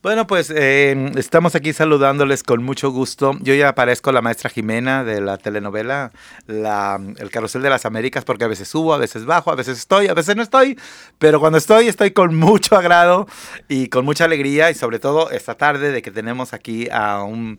Bueno, pues eh, estamos aquí saludándoles con mucho gusto. Yo ya aparezco la maestra Jimena de la telenovela la, El Carrusel de las Américas, porque a veces subo, a veces bajo, a veces estoy, a veces no estoy, pero cuando estoy estoy con mucho agrado y con mucha alegría y sobre todo esta tarde de que tenemos aquí a un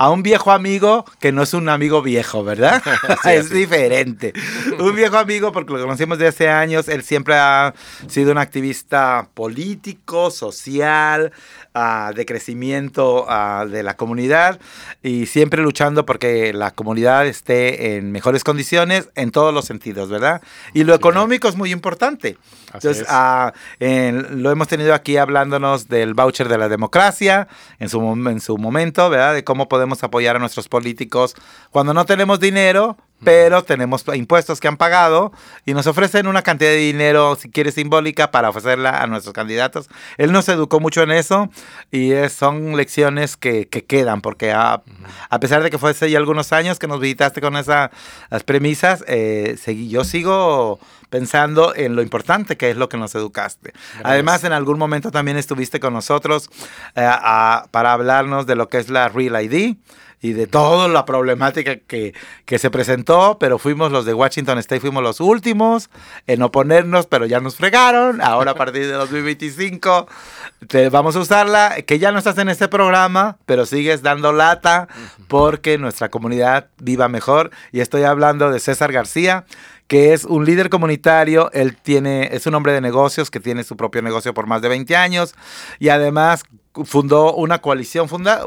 a un viejo amigo que no es un amigo viejo, ¿verdad? es diferente. Un viejo amigo porque lo conocemos de hace años. Él siempre ha sido un activista político, social, uh, de crecimiento uh, de la comunidad y siempre luchando porque la comunidad esté en mejores condiciones en todos los sentidos, ¿verdad? Y lo económico es muy importante. Entonces, uh, en, lo hemos tenido aquí hablándonos del voucher de la democracia en su, en su momento, ¿verdad? De cómo podemos apoyar a nuestros políticos. Cuando no tenemos dinero, pero tenemos impuestos que han pagado y nos ofrecen una cantidad de dinero, si quieres, simbólica para ofrecerla a nuestros candidatos. Él nos educó mucho en eso y es, son lecciones que, que quedan, porque a, a, pesar de que fue hace ya algunos años que nos visitaste con esas premisas, eh, seguí, yo sigo pensando en lo importante que es lo que nos educaste. Gracias. Además, en algún momento también estuviste con nosotros eh, a, para hablarnos de lo que es la Real ID y de toda la problemática que, que, se presentó, pero fuimos los de Washington State, fuimos los últimos en oponernos, pero ya nos fregaron. Ahora a partir de 2025 te, vamos a usarla, que ya no estás en este programa, pero sigues dando lata porque nuestra comunidad viva mejor. Y estoy hablando de César García, que es un líder comunitario, él tiene, es un hombre de negocios que tiene su propio negocio por más de 20 años y además fundó una coalición, funda,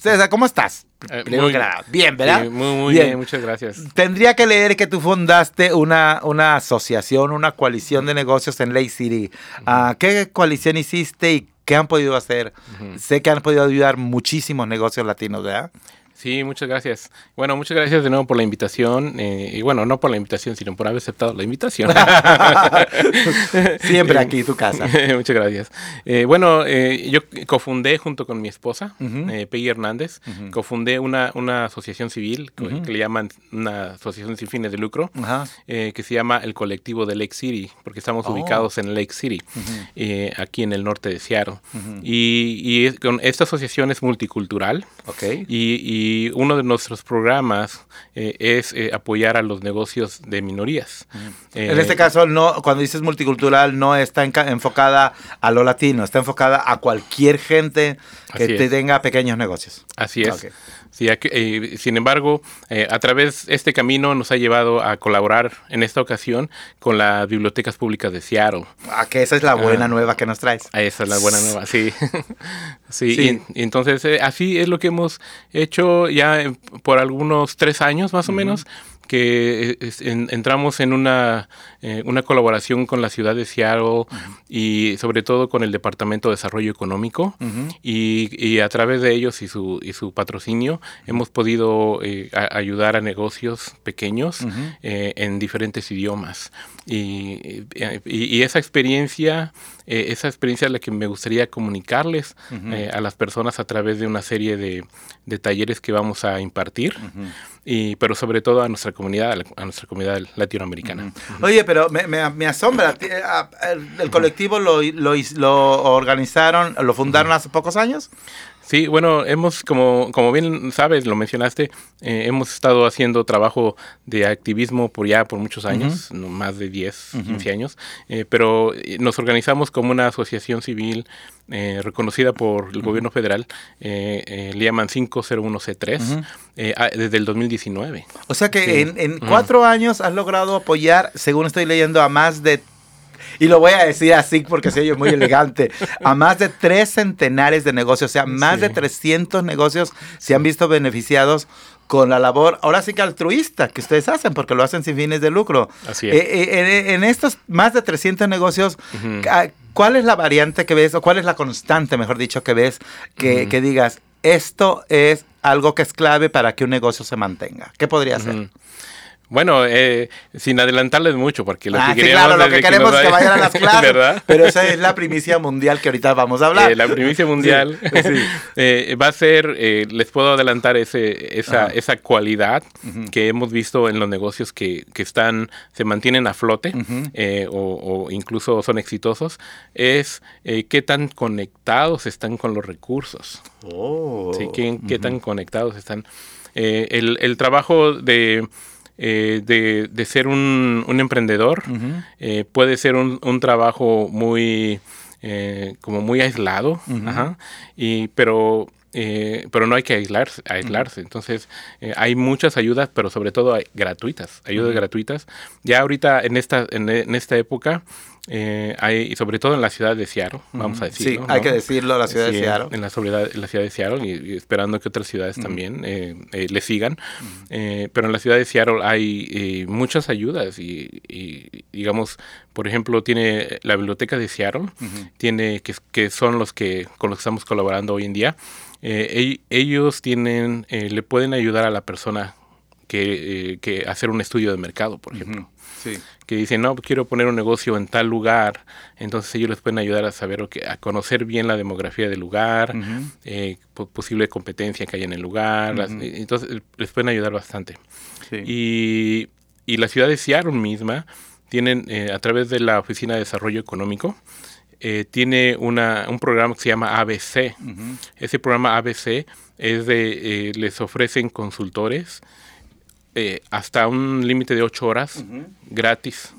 César, ¿cómo estás? Eh, muy, bien, ¿verdad? Sí, muy, muy bien. bien. muchas gracias. Tendría que leer que tú fundaste una, una asociación, una coalición de negocios en Lake City. Uh -huh. uh, ¿Qué coalición hiciste y qué han podido hacer? Uh -huh. Sé que han podido ayudar muchísimos negocios latinos, ¿verdad? Sí, muchas gracias. Bueno, muchas gracias de nuevo por la invitación. Eh, y bueno, no por la invitación, sino por haber aceptado la invitación. Siempre aquí, tu casa. muchas gracias. Eh, bueno, eh, yo cofundé junto con mi esposa, uh -huh. Peggy Hernández, uh -huh. cofundé una, una asociación civil uh -huh. que le llaman una asociación sin fines de lucro, que se llama el colectivo de Lake City, porque estamos oh. ubicados en Lake City, aquí en el norte de Seattle. Y, y, con esta asociación es multicultural. Okay. y, y uno de nuestros programas eh, es eh, apoyar a los negocios de minorías. En este caso, no, cuando dices multicultural, no está en, enfocada a lo latino, está enfocada a cualquier gente que te tenga pequeños negocios. Así es. Okay. Sí, eh, sin embargo, eh, a través de este camino nos ha llevado a colaborar en esta ocasión con las bibliotecas públicas de Seattle. Ah, que esa es la buena ah, nueva que nos traes. Esa es la buena nueva, sí. sí, sí. Y, y entonces eh, así es lo que hemos hecho ya por algunos tres años más o uh -huh. menos que es, en, entramos en una, eh, una, colaboración con la ciudad de Seattle uh -huh. y sobre todo con el Departamento de Desarrollo Económico uh -huh. y, y, a través de ellos y su, y su patrocinio hemos podido eh, a, ayudar a negocios pequeños eh, en diferentes idiomas. Y, y, y esa experiencia, esa experiencia es la que me gustaría comunicarles a las personas a través de una serie de, de talleres que vamos a impartir, y, pero sobre todo a nuestra comunidad, a nuestra comunidad latinoamericana. Oye, pero me, me, me asombra, el, el colectivo lo, lo, lo, organizaron, lo fundaron hace pocos años. Sí, bueno, hemos, como, como bien sabes, lo mencionaste, eh, hemos estado haciendo trabajo de activismo por ya por muchos años, uh -huh. más de 10, uh -huh. 15 años, eh, pero nos organizamos como una asociación civil eh, reconocida por el uh -huh. gobierno federal, eh, le llaman 501C3, uh -huh. desde el 2019. O sea que sí. en, en, cuatro años has logrado apoyar, según estoy leyendo, a más de y lo voy a decir así porque soy yo muy elegante, a más de tres centenares de negocios, o sea, más sí. de 300 negocios se han visto beneficiados con la labor, ahora sí que altruista que ustedes hacen, porque lo hacen sin fines de lucro. Así es. Eh, eh, en estos más de 300 negocios, uh -huh. ¿cuál es la variante que ves, o cuál es la constante, mejor dicho, que ves, que, uh -huh. que digas, esto es algo que es clave para que un negocio se mantenga? ¿Qué podría ser? Uh -huh. Bueno, eh, sin adelantarles mucho, porque lo ah, que queremos, lo que queremos es que vayan a las clases. Pero esa es la primicia mundial que ahorita vamos a hablar. Eh, la primicia mundial eh, va a ser, les puedo adelantar ese, esa, esa cualidad que hemos visto en los negocios que, que están, se mantienen a flote o, incluso son exitosos, es qué tan conectados están con los recursos. Oh. qué, tan conectados están. el, el trabajo de eh, de, ser un, emprendedor. Eh, puede ser un, trabajo muy, eh, como muy aislado, y, pero pero no hay que aislarse. aislarse. Entonces, hay muchas ayudas, pero sobre todo hay gratuitas, ayudas gratuitas. Ya ahorita en esta, en esta época, eh, hay, sobre todo en la ciudad de Seattle, vamos a decirlo. Sí, hay que decirlo, la ciudad de Seattle. En la, la ciudad de Seattle y, esperando que otras ciudades también eh, eh, le sigan. pero en la ciudad de Seattle hay muchas ayudas y, digamos, por ejemplo, tiene la biblioteca de Seattle, tiene que, que, son los que con los que estamos colaborando hoy en día. Ellos tienen, le pueden ayudar a la persona que, que hacer un estudio de mercado, por ejemplo. que dicen, no, quiero poner un negocio en tal lugar, entonces ellos les pueden ayudar a saber, a conocer bien la demografía del lugar, eh, posible competencia que hay en el lugar, entonces les pueden ayudar bastante. Y, y, la ciudad de Seattle misma tienen, eh, a través de la Oficina de Desarrollo Económico, eh, tiene una, un programa que se llama ABC. Ese programa ABC es de, les ofrecen consultores, eh, hasta un límite de 8 horas gratis.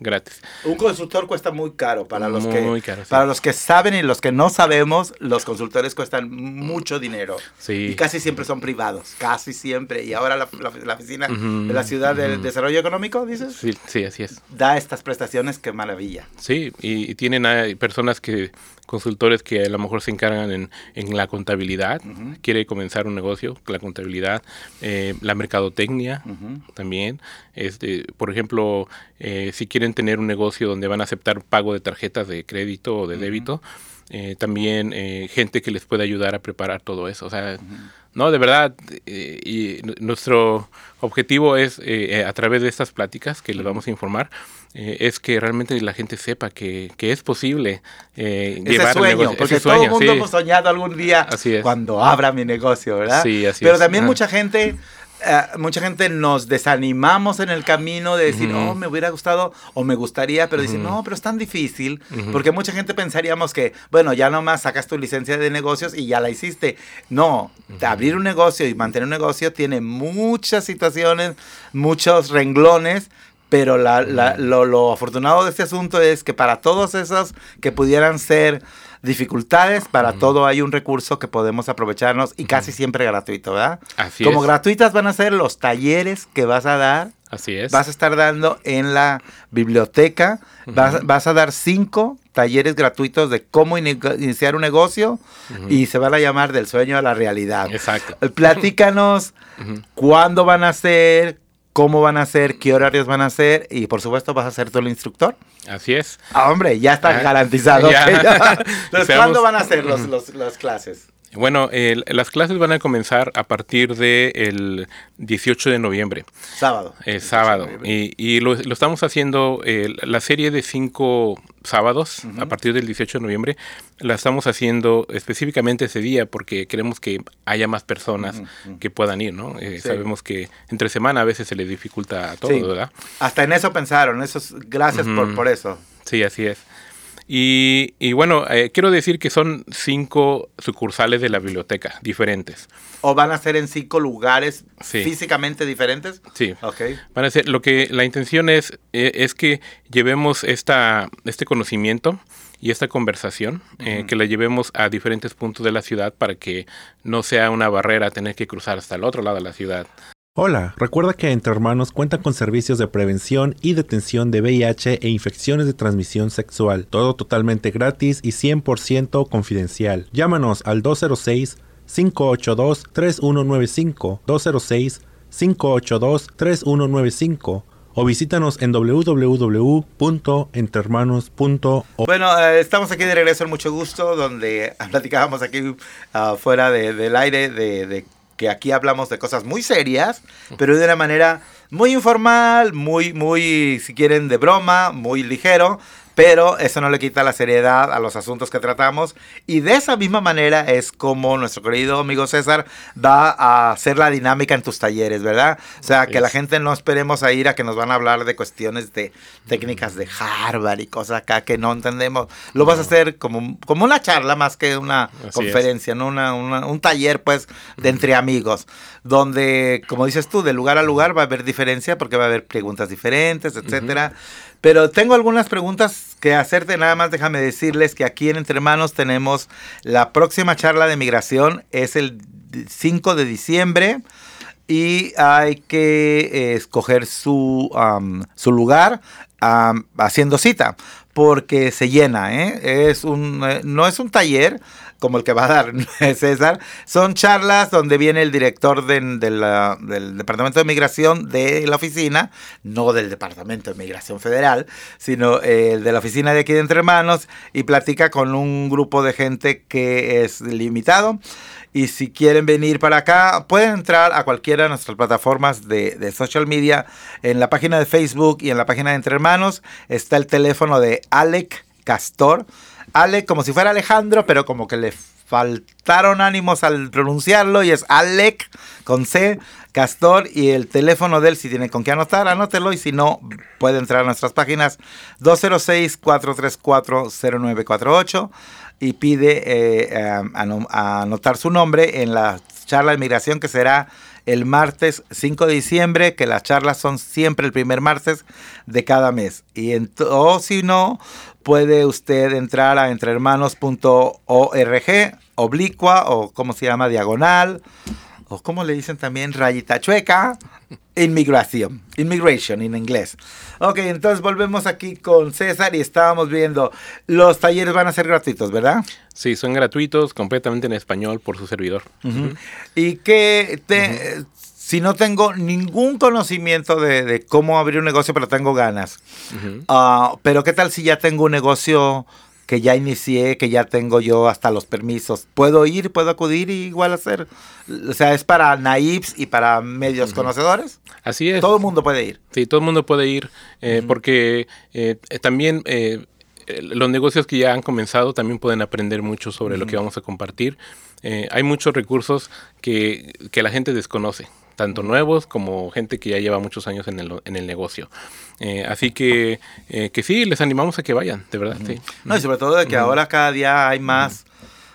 Gratis. Un consultor cuesta muy caro para los que para los que saben y los que no sabemos, los consultores cuestan mucho dinero. Sí. Y casi siempre son privados, casi siempre. Y ahora la, la, oficina de la ciudad del desarrollo económico, dices? Sí, sí, así es. Da estas prestaciones, qué maravilla. Sí, y, tienen personas que consultores que a lo mejor se encargan en, en la contabilidad, quiere comenzar un negocio, la contabilidad, eh, la mercadotecnia también. Este, por ejemplo, eh, si quieren tener un negocio donde van a aceptar pago de tarjetas de crédito o de débito, eh, también gente que les puede ayudar a preparar todo eso. O sea, no, de verdad, y nuestro objetivo es, a través de estas pláticas que les vamos a informar, eh, es que realmente la gente sepa que, que es posible eh, llevar sueño, porque todo el mundo hemos soñado algún día cuando abra mi negocio, ¿verdad? Sí, así Pero también mucha gente eh, mucha gente nos desanimamos en el camino de decir, oh, me hubiera gustado o me gustaría, pero decir, no, pero es tan difícil, porque mucha gente pensaríamos que, bueno, ya nomás sacas tu licencia de negocios y ya la hiciste. No, abrir un negocio y mantener un negocio tiene muchas situaciones, muchos renglones pero la, la, lo, lo, afortunado de este asunto es que para todos esos que pudieran ser dificultades, para todo hay un recurso que podemos aprovecharnos y casi siempre gratuito, ¿verdad? Así Como gratuitas van a ser los talleres que vas a dar. Así es. Vas a estar dando en la biblioteca, vas, vas, a dar cinco talleres gratuitos de cómo iniciar un negocio y se van a llamar del sueño a la realidad. Exacto. Platícanos cuándo van a ser, cómo van a ser, qué horarios van a ser y por supuesto vas a ser tú el instructor. Así es. Ah, hombre, ya está garantizado. ¿cuándo van a ser los, las clases? Bueno, las clases van a comenzar a partir del 18 de noviembre. Sábado. Eh, sábado. Y, lo, estamos haciendo, la serie de cinco sábados, a partir del 18 de noviembre, la estamos haciendo específicamente ese día porque queremos que haya más personas que puedan ir, ¿no? Eh, sabemos que entre semana a veces se les dificulta todo, ¿verdad? Hasta en eso pensaron, eso gracias por, por eso. Sí, así es. Y, bueno, eh, quiero decir que son cinco sucursales de la biblioteca diferentes. ¿O van a ser en cinco lugares físicamente diferentes? Sí. Okay. Van a ser, lo que la intención es, eh, es que llevemos esta, este conocimiento y esta conversación, eh, que la llevemos a diferentes puntos de la ciudad para que no sea una barrera tener que cruzar hasta el otro lado de la ciudad. Hola, recuerda que Entre Hermanos cuenta con servicios de prevención y detención de VIH e infecciones de transmisión sexual, todo totalmente gratis y 100% confidencial. Llámanos al 206-582-3195, 206-582-3195 o visítanos en www.entermanos.org. Bueno, eh, estamos aquí de regreso en mucho gusto, donde platicábamos aquí uh, fuera del aire de que aquí hablamos de cosas muy serias, pero de una manera muy informal, muy, muy, si quieren, de broma, muy ligero, pero eso no le quita la seriedad a los asuntos que tratamos y de esa misma manera es como nuestro querido amigo César va a hacer la dinámica en tus talleres, ¿verdad? O sea, que la gente no esperemos a ir a que nos van a hablar de cuestiones de técnicas de Harvard y cosas acá que no entendemos. Lo vas a hacer como, como una charla más que una conferencia, ¿no? Una, un taller pues de entre amigos, donde, como dices tú, de lugar a lugar va a haber diferencia porque va a haber preguntas diferentes, etcétera. Pero tengo algunas preguntas que hacerte. Nada más déjame decirles que aquí en Entre Hermanos tenemos la próxima charla de migración. Es el 5 de diciembre. Y hay que eh, escoger su, su lugar haciendo cita porque se llena, ¿eh? Es un, eh, no es un taller, como el que va a dar César, son charlas donde viene el director del Departamento de Migración de la oficina, no del Departamento de Migración Federal, sino el de la oficina de aquí de Entre Hermanos, y platica con un grupo de gente que es limitado. Y si quieren venir para acá, pueden entrar a cualquiera de nuestras plataformas de, de, social media. En la página de Facebook y en la página de Entre Hermanos está el teléfono de Alec Castor. Ale como si fuera Alejandro, pero como que le faltaron ánimos al pronunciarlo y es Alec con C, Castor y el teléfono de él si tiene con qué anotar, anótelo y si no puede entrar a nuestras páginas 206-434-0948 y pide eh, anotar su nombre en la charla de migración que será el martes 5 de diciembre, que las charlas son siempre el primer martes de cada mes. Y o si no, puede usted entrar a entrehermanos.org, oblicua o como se llama, diagonal, o como le dicen también, rayita chueca, inmigración, immigration en inglés. Ok, entonces volvemos aquí con César y estábamos viendo, los talleres van a ser gratuitos, ¿verdad? Sí, son gratuitos, completamente en español por su servidor. Y que te, si no tengo ningún conocimiento de, cómo abrir un negocio, pero tengo ganas. Ah, pero ¿qué tal si ya tengo un negocio que ya inicié, que ya tengo yo hasta los permisos? ¿Puedo ir, puedo acudir y igual hacer? O sea, ¿es para naifs y para medios conocedores? Así es. Todo el mundo puede ir. Sí, todo el mundo puede ir, eh, porque eh, también... Eh, los negocios que ya han comenzado también pueden aprender mucho sobre lo que vamos a compartir. hay muchos recursos que, que, la gente desconoce tanto nuevos como gente que ya lleva muchos años en el, en el negocio. Eh, así que, eh, que sí, les animamos a que vayan, de verdad. sí. No, y sobre todo de que ahora cada día hay más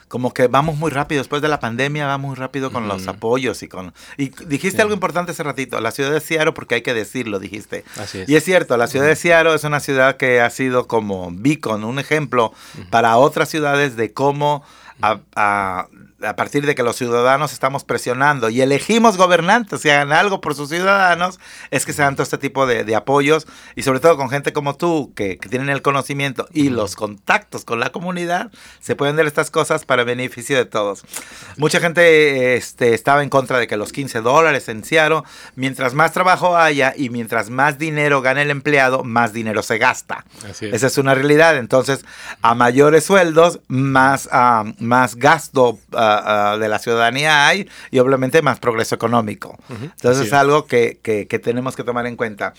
como que vamos muy rápido, después de la pandemia vamos muy rápido con los apoyos y con... Y dijiste algo importante hace ratito, la ciudad de Seattle, porque hay que decirlo, dijiste. Así es. Y es cierto, la ciudad de Seattle es una ciudad que ha sido como beacon, un ejemplo para otras ciudades de cómo a, a partir de que los ciudadanos estamos presionando y elegimos gobernantes y hagan algo por sus ciudadanos, es que se dan todo este tipo de, apoyos y sobre todo con gente como tú que, tienen el conocimiento y los contactos con la comunidad, se pueden dar estas cosas para beneficio de todos. Mucha gente este, estaba en contra de que los 15 dólares en Seattle, mientras más trabajo haya y mientras más dinero gane el empleado, más dinero se gasta. Esa es una realidad. Entonces, a mayores sueldos, más, uh, más gasto. Uh, de la ciudadanía hay y obviamente más progreso económico. Entonces es algo que, tenemos que tomar en cuenta.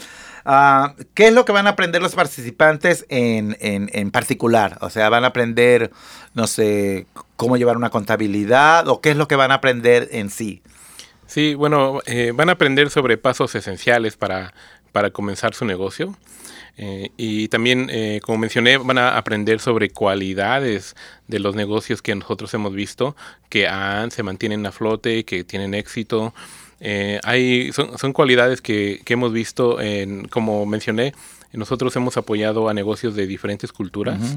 Ah, ¿Qué es lo que van a aprender los participantes en, particular? O sea, van a aprender, no sé, cómo llevar una contabilidad o qué es lo que van a aprender en sí. Sí, bueno, eh, van a aprender sobre pasos esenciales para, para comenzar su negocio. Eh, y también, eh, como mencioné, van a aprender sobre cualidades de los negocios que nosotros hemos visto, que se mantienen a flote, que tienen éxito. Eh, hay, son, cualidades que, hemos visto, en, como mencioné, nosotros hemos apoyado a negocios de diferentes culturas.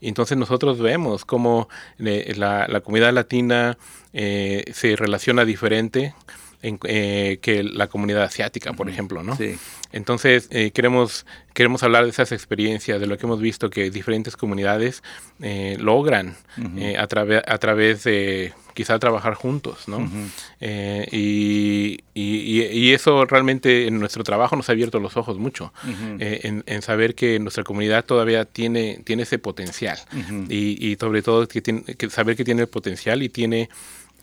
Y entonces nosotros vemos cómo la, la, comunidad latina se relaciona diferente en, eh, que la comunidad asiática, por ejemplo, ¿no? Sí. Entonces, eh, queremos, queremos hablar de esas experiencias, de lo que hemos visto que diferentes comunidades eh, logran a, a través de quizá trabajar juntos, ¿no? y, y, eso realmente en nuestro trabajo nos ha abierto los ojos mucho, en, en, saber que nuestra comunidad todavía tiene, tiene ese potencial y, sobre todo que, tiene, que saber que tiene el potencial y tiene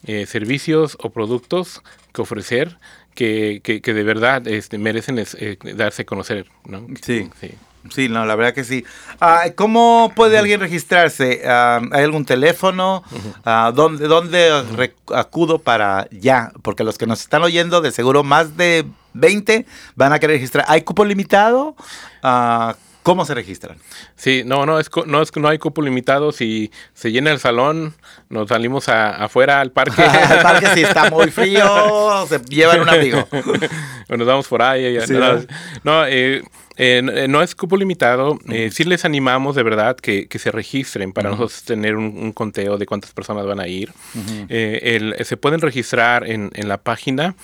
eh, servicios o productos que ofrecer que, que, de verdad este, merecen eh, darse a conocer. ¿no? Sí. sí. Sí, no, la verdad que sí. Ah, ¿Cómo puede alguien registrarse? Ah, ¿Hay algún teléfono? Ah, ¿Dónde, dónde acudo para ya? Porque los que nos están oyendo, de seguro más de 20 van a querer registrar. ¿Hay cupo limitado? ¿Cómo se registran? Sí, no, no, es, no, es, no hay cupo limitado. Si se llena el salón, nos salimos afuera al parque. al parque si está muy frío, se llevan un amigo. o nos vamos por ahí. no, eh, eh, no es cupo limitado. Eh, sí les animamos de verdad que, se registren para nosotros tener un, conteo de cuántas personas van a ir. se pueden registrar en, en la página.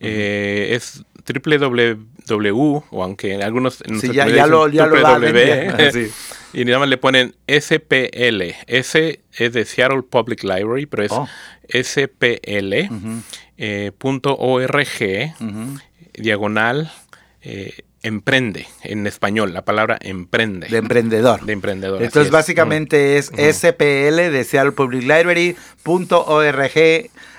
Es www, o aunque en algunos sí, ya, ya, lo, ya y nada más le ponen SPL. S es de Seattle Public Library, pero es oh. spl.org, eh, diagonal, eh, emprende en español, la palabra emprende. De emprendedor. De emprendedor. Entonces básicamente es SPL de Seattle Public Library.org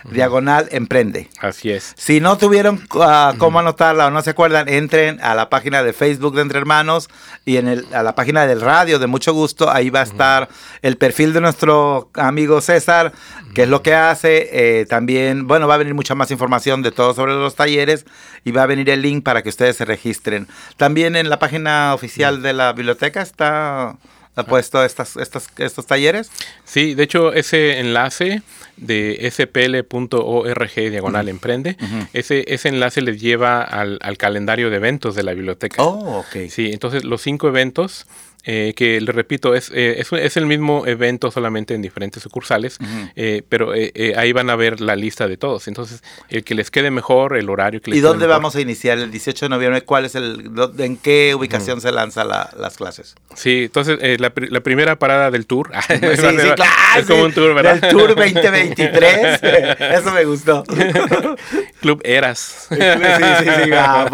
diagonal emprende. Así es. Si no tuvieron ah, cómo anotarla o no se acuerdan, entren a la página de Facebook de Entre Hermanos y en el, a la página del radio de Mucho Gusto. Ahí va a estar el perfil de nuestro amigo César, que es lo que hace. Eh, también, bueno, va a venir mucha más información de todo sobre los talleres y va a venir el link para que ustedes se registren. También en la página oficial de la biblioteca está ha puesto estas, estas, estos talleres? Sí, de hecho ese enlace de spl.org diagonal emprende, ese, ese enlace les lleva al, al, calendario de eventos de la biblioteca. Oh, ok. Sí, entonces los cinco eventos eh, que le repito, es, eh, es, es, el mismo evento solamente en diferentes sucursales, eh, pero ahí van a ver la lista de todos. Entonces, el que les quede mejor, el horario que les ¿Y dónde vamos a iniciar el 18 de noviembre? ¿Cuál es el, ¿En qué ubicación se lanzan las clases? Sí, entonces la, la, primera parada del tour. sí, sí, claro. Es como un tour, ¿verdad? El Tour 2023. Eso me gustó. Club Eras. Sí, sí, sí. Ah,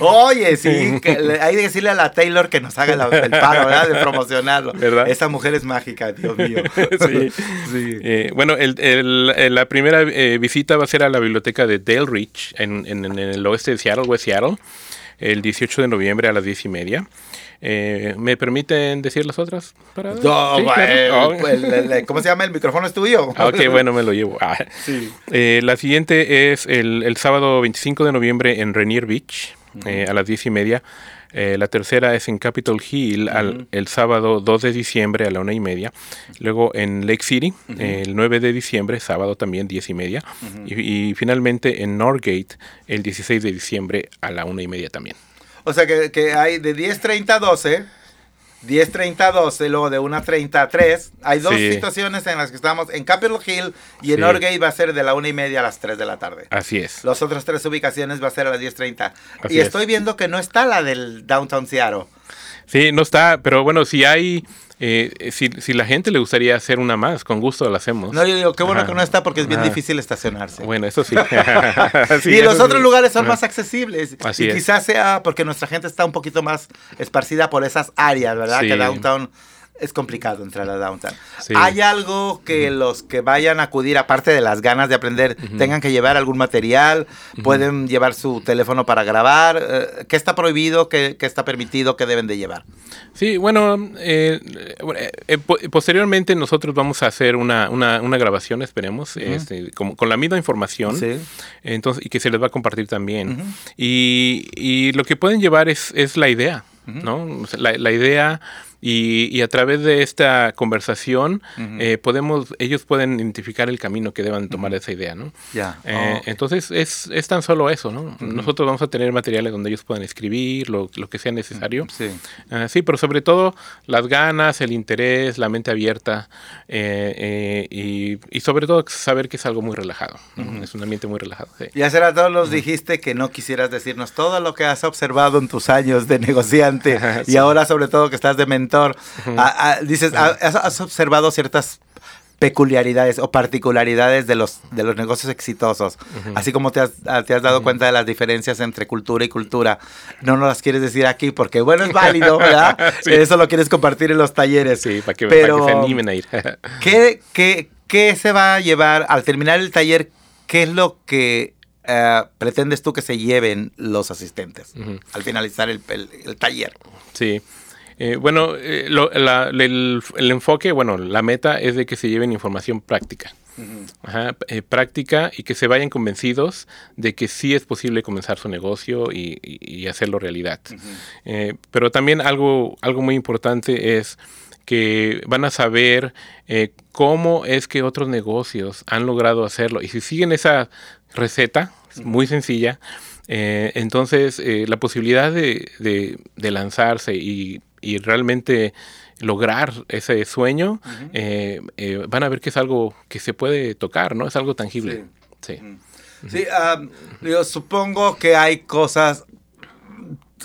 Oye, sí, hay que decirle a la Taylor que nos haga el paro. De promocionarlo. Esa mujer es mágica, Dios mío. sí. Eh, bueno, el, la primera eh, visita va a ser a la biblioteca de Dale Ridge, en, el oeste de Seattle, West Seattle, el 18 de noviembre a las 10 y media. Eh, ¿Me permiten decir las otras? No, ¿Cómo se llama? ¿El micrófono es tuyo? Ah, ok, bueno, me lo llevo. Ah. la siguiente es el, el, sábado 25 de noviembre en Rainier Beach, a las 10 y media. Eh, la tercera es en Capitol Hill el sábado 2 de diciembre a la una y media. Luego en Lake City, el 9 de diciembre, sábado también 10 y media. y, finalmente en Norgate el 16 de diciembre a la una y media también. O sea que, que hay de 10.30 a 12 10.30 12, luego de 1.30 a 3. Hay dos situaciones en las que estamos. En Capitol Hill y en sí. va a ser de la 1 y media a las 3 de la tarde. Así es. Las otras tres ubicaciones va a ser a las 10.30. Y estoy viendo que no está la del Downtown Seattle. Sí, no está, pero bueno, si hay eh, si, si, la gente le gustaría hacer una más, con gusto la hacemos. No, yo digo, qué bueno que no está porque es bien difícil estacionarse. Bueno, eso sí. y los otros lugares son más accesibles. y quizás sea porque nuestra gente está un poquito más esparcida por esas áreas, ¿verdad? Que downtown es complicado entrar a downtown. ¿Hay algo que los que vayan a acudir, aparte de las ganas de aprender, tengan que llevar algún material? ¿Pueden llevar su teléfono para grabar? Eh, ¿Qué está prohibido? ¿Qué, está permitido? ¿Qué deben de llevar? Sí, bueno, eh, eh, posteriormente nosotros vamos a hacer una, grabación, esperemos, este, con, la misma información. Entonces, y que se les va a compartir también. y, lo que pueden llevar es, es la idea, ¿no? La, la idea y, a través de esta conversación eh, podemos, ellos pueden identificar el camino que deban tomar esa idea, ¿no? Ya. Eh, entonces es, es, tan solo eso, ¿no? Nosotros vamos a tener materiales donde ellos puedan escribir lo, lo que sea necesario. Sí. Ah, sí, pero sobre todo las ganas, el interés, la mente abierta eh, y, y, sobre todo saber que es algo muy relajado. Es un ambiente muy relajado. Sí. Y hace rato nos dijiste que no quisieras decirnos todo lo que has observado en tus años de negociante y ahora sobre todo que estás de mentor dices, has, observado ciertas peculiaridades o particularidades de los, de los negocios exitosos, así como te has, te has dado cuenta de las diferencias entre cultura y cultura. No nos las quieres decir aquí porque, bueno, es válido, ¿verdad? Eso lo quieres compartir en los talleres. para que, Pero, se animen a ir. ¿qué, qué, ¿Qué se va a llevar al terminar el taller? ¿qué es lo que eh, pretendes tú que se lleven los asistentes al finalizar el, taller? Sí. Eh, bueno, eh, el, enfoque, bueno, la meta es de que se lleven información práctica. práctica y que se vayan convencidos de que sí es posible comenzar su negocio y, hacerlo realidad. pero también algo, algo muy importante es que van a saber cómo es que otros negocios han logrado hacerlo. Y si siguen esa receta, muy sencilla. Eh, entonces, eh, la posibilidad de, de, lanzarse y, y, realmente lograr ese sueño, eh, van a ver que es algo que se puede tocar, ¿no? Es algo tangible. Sí. Sí, yo supongo que hay cosas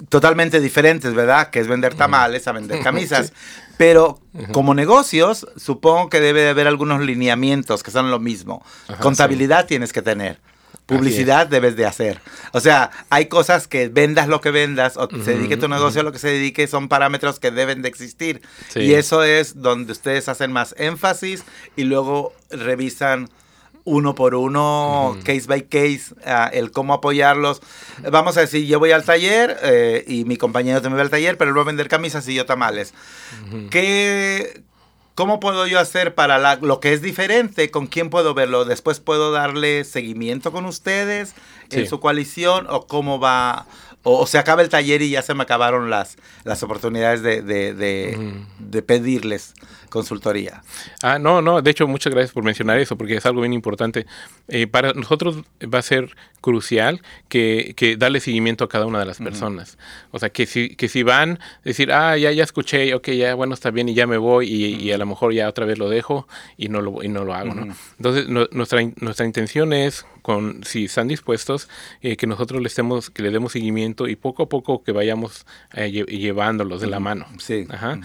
totalmente diferentes, ¿verdad? Que es vender tamales a vender camisas. Pero como negocios, supongo que debe de haber algunos lineamientos que son lo mismo. Contabilidad tienes que tener. Publicidad debes de hacer. O sea, hay cosas que vendas lo que vendas o se dedique tu negocio a lo que se dedique, son parámetros que deben de existir. Y eso es donde ustedes hacen más énfasis y luego revisan uno por uno, case by case, ah, el cómo apoyarlos. Vamos a decir, yo voy al taller eh, y mi compañero también va al taller, pero él va a vender camisas y yo tamales. ¿Qué, ¿Cómo puedo yo hacer para lo que es diferente? ¿Con quién puedo verlo? ¿Después puedo darle seguimiento con ustedes en su coalición? ¿O cómo va? O, se acaba el taller y ya se me acabaron las, las oportunidades de, de pedirles consultoría. Ah, no, no, de hecho muchas gracias por mencionar eso, porque es algo bien importante. Eh, para nosotros va a ser crucial que, que, darle seguimiento a cada una de las personas. O sea, que si, que si van, decir, ah, ya, ya escuché, ok, ya, bueno, está bien y ya me voy y, a lo mejor ya otra vez lo dejo y no lo, y no lo hago, ¿no? Entonces, nuestra, nuestra intención es, con, si están dispuestos, eh, que nosotros les demos, que le demos seguimiento y poco a poco que vayamos eh, llevándolos de la mano. Sí. Ajá.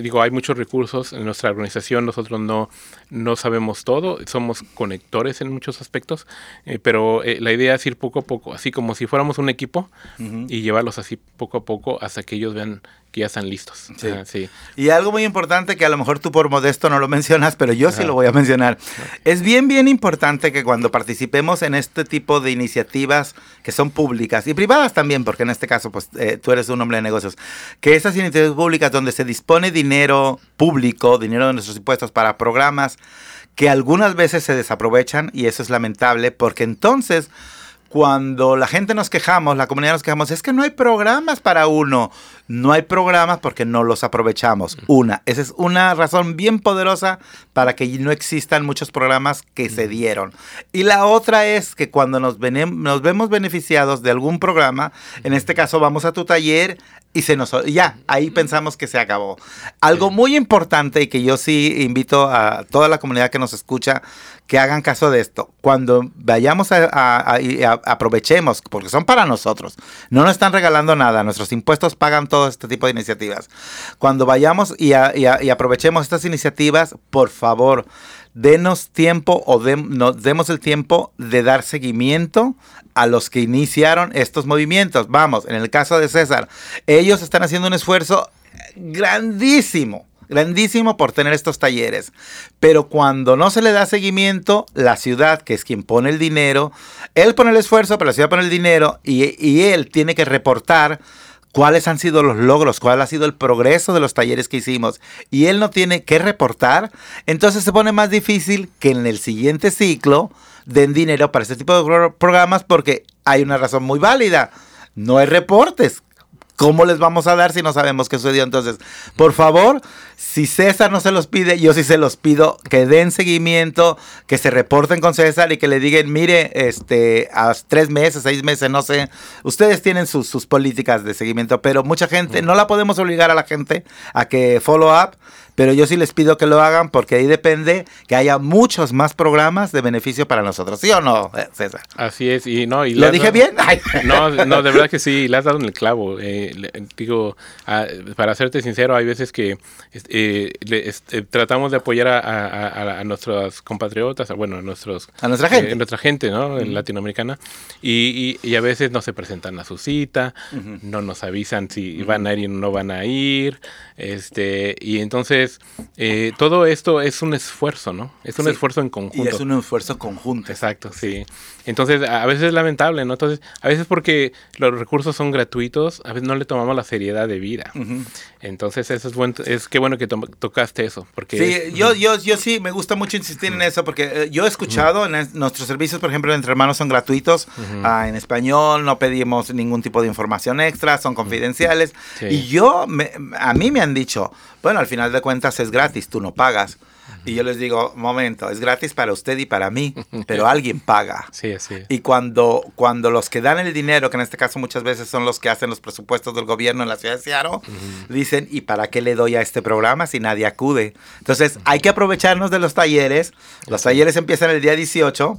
digo, hay muchos recursos en nuestra organización nosotros no, no sabemos todo, somos conectores en muchos aspectos, eh, pero eh, la idea es ir poco a poco, así como si fuéramos un equipo y llevarlos así poco a poco hasta que ellos vean que ya están listos. Sí. Y algo muy importante que a lo mejor tú por modesto no lo mencionas, pero yo sí lo voy a mencionar. Es bien, bien importante que cuando participemos en este tipo de iniciativas que son públicas y privadas también, porque en este caso pues eh, tú eres un hombre de negocios, que esas iniciativas públicas donde se dispone dinero público, dinero de nuestros impuestos para programas que algunas veces se desaprovechan y eso es lamentable porque entonces cuando la gente nos quejamos, la comunidad nos quejamos, es que no hay programas para uno. No hay programas porque no los aprovechamos. Una, esa es una razón bien poderosa para que no existan muchos programas que se dieron. Y la otra es que cuando nos, nos vemos beneficiados de algún programa, en este caso vamos a tu taller y se nos ya ahí pensamos que se acabó. Algo muy importante y que yo sí invito a toda la comunidad que nos escucha que hagan caso de esto. Cuando vayamos a, aprovechemos, porque son para nosotros, no nos están regalando nada, nuestros impuestos pagan todo este tipo de iniciativas. Cuando vayamos y, aprovechemos estas iniciativas, por favor, denos tiempo o nos demos el tiempo de dar seguimiento a los que iniciaron estos movimientos. Vamos, en el caso de César, ellos están haciendo un esfuerzo grandísimo grandísimo por tener estos talleres. Pero cuando no se le da seguimiento, la ciudad, que es quien pone el dinero, él pone el esfuerzo, pero la ciudad pone el dinero y, él tiene que reportar cuáles han sido los logros, cuál ha sido el progreso de los talleres que hicimos y él no tiene que reportar, entonces se pone más difícil que en el siguiente ciclo den dinero para este tipo de programas porque hay una razón muy válida. No hay reportes. ¿Cómo les vamos a dar si no sabemos qué sucedió? Entonces, por favor, si César no se los pide, yo sí se los pido que den seguimiento, que se reporten con César y que le digan, mire, este, a tres meses, seis meses, no sé, ustedes tienen sus, sus políticas de seguimiento, pero mucha gente, no la podemos obligar a la gente a que follow up, pero yo sí les pido que lo hagan porque ahí depende que haya muchos más programas de beneficio para nosotros, ¿sí o no, eh, César? Así es, y no, y ¿Lo dije bien? No, no, de verdad que sí, le has dado en el clavo. Eh, digo, para serte sincero, hay veces que eh, este, tratamos de apoyar a, nuestros compatriotas, bueno, a nuestros... A nuestra gente. nuestra gente, ¿no? Latinoamericana, y, y, a veces no se presentan a su cita, no nos avisan si van a ir y no van a ir, este, y entonces eh, todo esto es un esfuerzo, ¿no? Es un esfuerzo en conjunto. Y es un esfuerzo conjunto. Exacto, sí. Entonces, a veces es lamentable, ¿no? Entonces, a veces porque los recursos son gratuitos, a veces no le tomamos la seriedad de vida. Entonces, eso es bueno, es qué bueno que tocaste eso. Porque sí, yo, yo, yo sí, me gusta mucho insistir en eso, porque eh, yo he escuchado en nuestros servicios, por ejemplo, entre hermanos son gratuitos, ah, en español, no pedimos ningún tipo de información extra, son confidenciales. Y yo, a mí me han dicho, bueno, al final de cuentas es gratis, tú no pagas. Y yo les digo, momento, es gratis para usted y para mí, pero alguien paga. Sí, sí. Y cuando, cuando los que dan el dinero, que en este caso muchas veces son los que hacen los presupuestos del gobierno en la ciudad de Seattle, dicen, ¿y para qué le doy a este programa si nadie acude? Entonces, hay que aprovecharnos de los talleres. Los talleres empiezan el día 18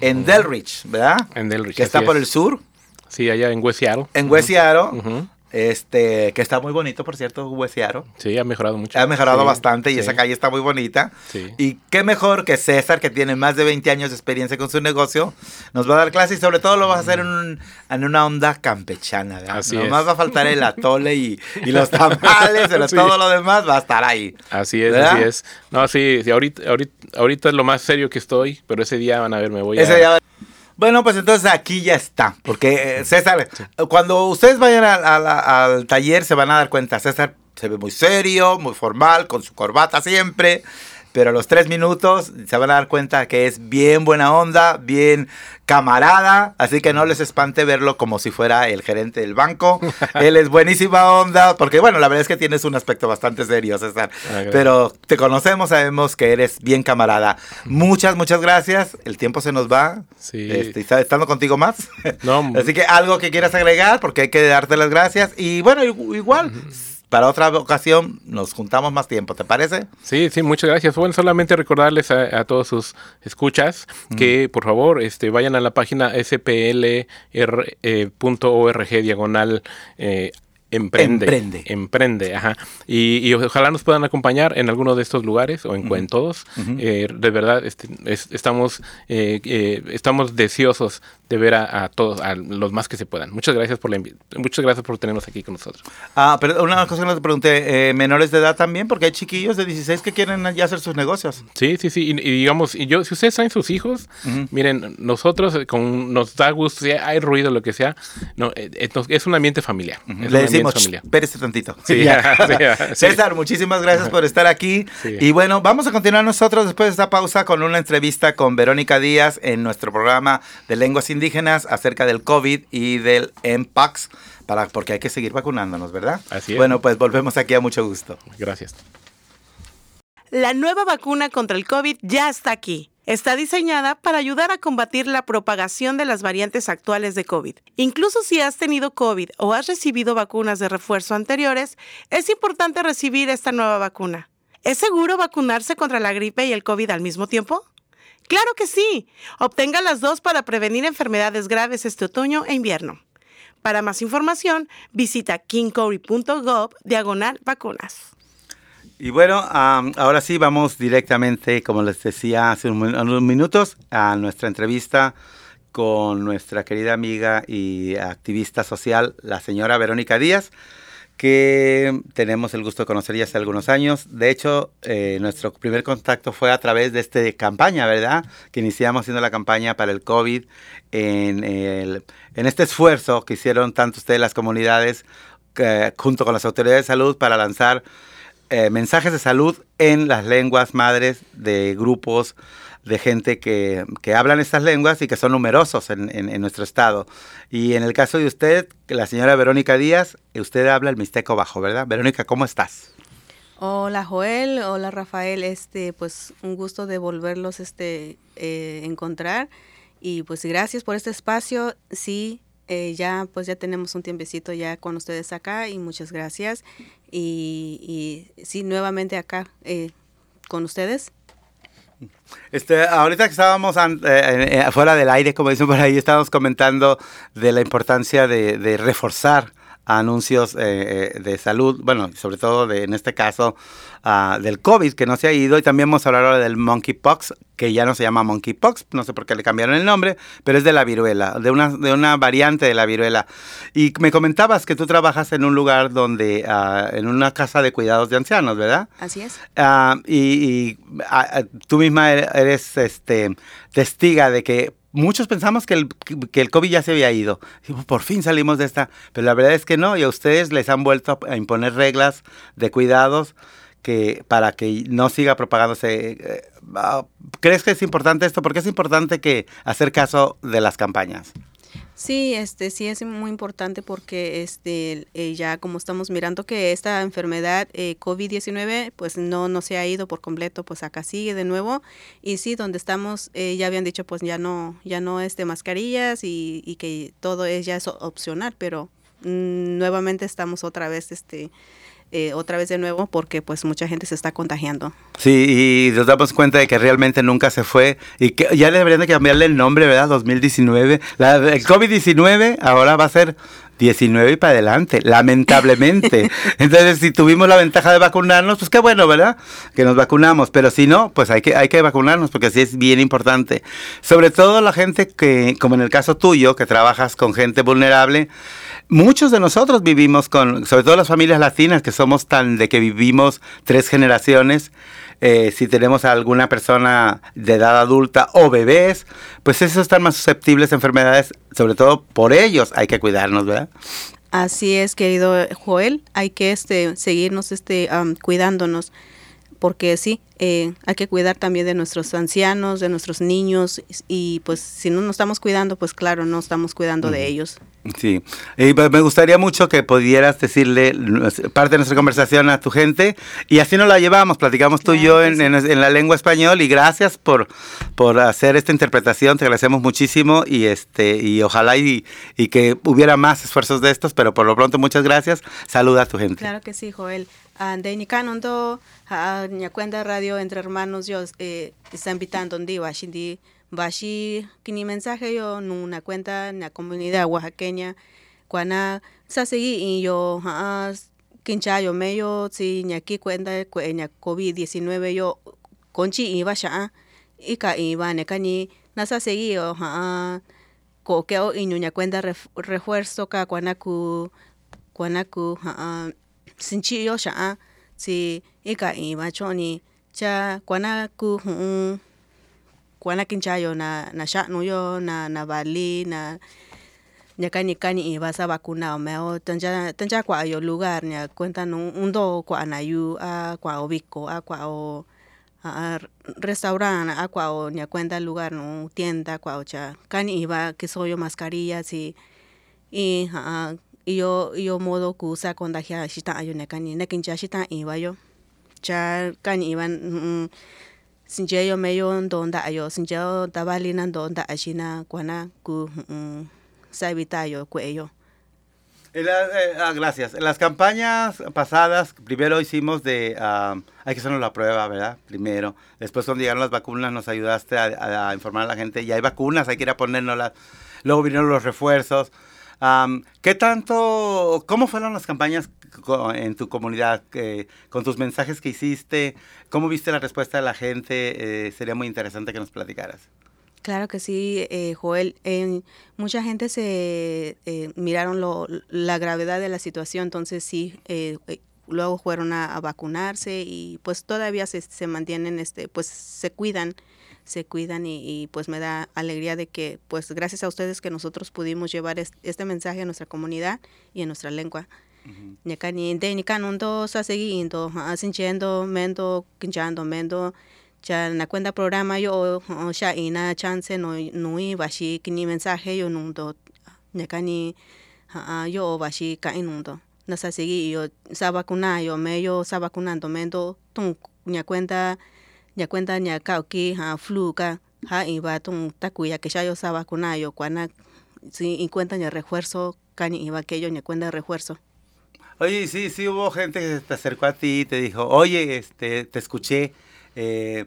en Delrich, ¿verdad? En Delrich. Que está por el sur. Sí, allá en West Seattle. En West Seattle. Este, que está muy bonito, por cierto, Huesiaro. Sí, ha mejorado mucho. Ha mejorado bastante y esa calle está muy bonita. Sí. Y qué mejor que César, que tiene más de 20 años de experiencia con su negocio, nos va a dar clases y sobre todo lo va a hacer en, en una onda campechana. ¿verdad? Así Nomás va a faltar el atole y, y los tamales, pero todo lo demás va a estar ahí. Así es, así es. No, sí, ahorita, ahorita, ahorita es lo más serio que estoy, pero ese día van a ver, me voy ese Día bueno, pues entonces aquí ya está. Porque eh, César, cuando ustedes vayan al taller se van a dar cuenta, César se ve muy serio, muy formal, con su corbata siempre pero a los tres minutos se van a dar cuenta que es bien buena onda, bien camarada, así que no les espante verlo como si fuera el gerente del banco. Él es buenísima onda, porque bueno, la verdad es que tienes un aspecto bastante serio, César, pero te conocemos, sabemos que eres bien camarada. Muchas, muchas gracias. El tiempo se nos va. Sí. Este, estando contigo más. No. así que algo que quieras agregar, porque hay que darte las gracias. Y bueno, igual para otra ocasión nos juntamos más tiempo, ¿te parece? Sí, sí, muchas gracias. Bueno, solamente recordarles a, todos sus escuchas que por favor este, vayan a la página splr.org eh, diagonal eh, Emprende. Emprende. Emprende, ajá. Y, ojalá nos puedan acompañar en alguno de estos lugares o en, todos. Eh, de verdad, este, estamos, eh, eh, estamos deseosos de ver a, todos, a los más que se puedan. Muchas gracias por la muchas gracias por tenernos aquí con nosotros. Ah, pero una cosa que no te pregunté, ¿menores de edad también? Porque hay chiquillos de 16 que quieren ya hacer sus negocios. Sí, sí, sí. Y, digamos, y yo, si ustedes traen sus hijos, miren, nosotros con, nos da gusto, si hay ruido, lo que sea, no, es un ambiente familiar. Espérese tantito. César, muchísimas gracias por estar aquí. Y bueno, vamos a continuar nosotros después de esta pausa con una entrevista con Verónica Díaz en nuestro programa de lenguas indígenas acerca del COVID y del MPAX, para, porque hay que seguir vacunándonos, ¿verdad? Así es. Bueno, pues volvemos aquí a mucho gusto. Gracias. La nueva vacuna contra el COVID ya está aquí. Está diseñada para ayudar a combatir la propagación de las variantes actuales de COVID. Incluso si has tenido COVID o has recibido vacunas de refuerzo anteriores, es importante recibir esta nueva vacuna. ¿Es seguro vacunarse contra la gripe y el COVID al mismo tiempo? Claro que sí. Obtenga las dos para prevenir enfermedades graves este otoño e invierno. Para más información, visita kingcory.gov diagonal vacunas. Y bueno, ahora sí vamos directamente, como les decía hace unos minutos, a nuestra entrevista con nuestra querida amiga y activista social, la señora Verónica Díaz, que tenemos el gusto de conocer ya hace algunos años. De hecho, eh, nuestro primer contacto fue a través de esta campaña, ¿verdad? Que iniciamos haciendo la campaña para el COVID en, en este esfuerzo que hicieron tanto ustedes las comunidades junto con las autoridades de salud para lanzar eh, mensajes de salud en las lenguas madres de grupos de gente que, hablan estas lenguas y que son numerosos en, nuestro estado. Y en el caso de usted, la señora Verónica Díaz, usted habla el mixteco bajo, ¿verdad? Verónica, ¿cómo estás? Hola Joel, hola Rafael, este, pues un gusto de volverlos este, eh, encontrar y pues gracias por este espacio. Sí, eh, ya pues ya tenemos un tiempecito ya con ustedes acá y muchas gracias. Y, sí, nuevamente acá eh, con ustedes. Este, ahorita que estábamos eh, fuera del aire, como dicen por ahí, estábamos comentando de la importancia de, reforzar anuncios eh, de salud, bueno, sobre todo de, en este caso uh, del COVID, que no se ha ido, y también hemos hablado del monkeypox, que ya no se llama monkeypox, no sé por qué le cambiaron el nombre, pero es de la viruela, de una, de una variante de la viruela. Y me comentabas que tú trabajas en un lugar donde, uh, en una casa de cuidados de ancianos, ¿verdad? Así es. Uh, y, y tú misma eres este, testiga de que muchos pensamos que el, que el COVID ya se había ido. Por fin salimos de esta. Pero la verdad es que no, y a ustedes les han vuelto a imponer reglas de cuidados que para que no siga propagándose. Eh, ah, ¿Crees que es importante esto? Porque es importante que hacer caso de las campañas. Sí, este sí es muy importante porque este eh, ya como estamos mirando que esta enfermedad eh, COVID-19 pues no no se ha ido por completo, pues acá sigue de nuevo. Y sí donde estamos eh, ya habían dicho pues ya no ya no es de mascarillas y, y que todo es ya es opcional, pero mm, nuevamente estamos otra vez este eh, otra vez de nuevo porque pues mucha gente se está contagiando. Sí, y nos damos cuenta de que realmente nunca se fue y que ya deberían de cambiarle el nombre, ¿verdad? 2019. La, el COVID-19 ahora va a ser 19 y para adelante, lamentablemente. Entonces, si tuvimos la ventaja de vacunarnos, pues qué bueno, ¿verdad? Que nos vacunamos, pero si no, pues hay que, hay que vacunarnos porque sí es bien importante. Sobre todo la gente que, como en el caso tuyo, que trabajas con gente vulnerable, muchos de nosotros vivimos con, sobre todo las familias latinas, que somos tan de que vivimos tres generaciones, eh, si tenemos a alguna persona de edad adulta o bebés, pues esos están más susceptibles a enfermedades, sobre todo por ellos hay que cuidarnos, ¿verdad? Así es, querido Joel, hay que este, seguirnos este, cuidándonos porque sí, eh, hay que cuidar también de nuestros ancianos, de nuestros niños, y pues si no nos estamos cuidando, pues claro, no estamos cuidando de ellos. Sí, y me gustaría mucho que pudieras decirle parte de nuestra conversación a tu gente, y así nos la llevamos, platicamos tú y yo en, en, la lengua español, y gracias por, por hacer esta interpretación, te agradecemos muchísimo, y este y ojalá y, y que hubiera más esfuerzos de estos, pero por lo pronto muchas gracias, saluda a tu gente. Claro que sí, Joel. A cuenta radio entre hermanos yo eh, está invitando un Bashi kini mensaje yo en una cuenta en la comunidad oaxaqueña cuando se seguí y yo a quinchayo medio si ñaki cuenta ña covid 19 yo conchi iba ya y ka iba ne kani nasa seguí yo ko que o ña cuenta refuerzo ka cuanaku cuanaku a sinchi yo xa si ika iba choni cha kuana ku kuana kinchayo na na xa'nu yo na na vali na ñakani kani iba sa vacunado meo tanja tanja kua'ayo lugar ña cuenta nu undo kua'a na yu a kua'o viko a kua'o a restaurante a kua'o ña cuenta lugar nu tienda kua'o cha kani iba kisoyo mascarilla si y a iyo iyo modo ku sa contagia xita'ayo nekani nekincha xita'ivayo cha kani'va sincheyo meyo ndo nda'ayo sincheyo tavalina ndo nda'a xina kuana ku sa evitayo kue'eyo Eh, ah, gracias. En las campañas pasadas, primero hicimos de, uh, hay que hacernos la prueba, ¿verdad? Primero. Después cuando llegaron las vacunas nos ayudaste a, informar a la gente, ya hay vacunas, hay que ir a ponérnoslas. Luego vinieron los refuerzos. Um, ¿Qué tanto, cómo fueron las campañas en tu comunidad, eh, con tus mensajes que hiciste? ¿Cómo viste la respuesta de la gente? Eh, sería muy interesante que nos platicaras. Claro que sí, eh, Joel. Eh, mucha gente se eh, miraron lo, la gravedad de la situación, entonces sí, luego fueron a, vacunarse y pues todavía se, se mantienen, este, pues se cuidan se cuidan y, pues me da alegría de que pues gracias a ustedes que nosotros pudimos llevar es, este mensaje a nuestra comunidad y a nuestra lengua. Ñakani de ni kanundo sa seguindo asinchendo mendo quinchando mendo. Cha na cuenta programa yo ya ina chance no nui bashi kini mensaje yo nundo ñakani yo bashi ka inundo na sa segui yo sa vacuna yo me yo sa vacunando mendo. Tun ña cuenta ña cuenta ña kauki ha flu ka ha iba tun takuya que ya yo sa vacuna yo cuana si en cuenta ña refuerzo cani iba que yo ña cuenta refuerzo Oye, sí, sí hubo gente que te acercó a ti y te dijo, oye, este, te escuché, eh,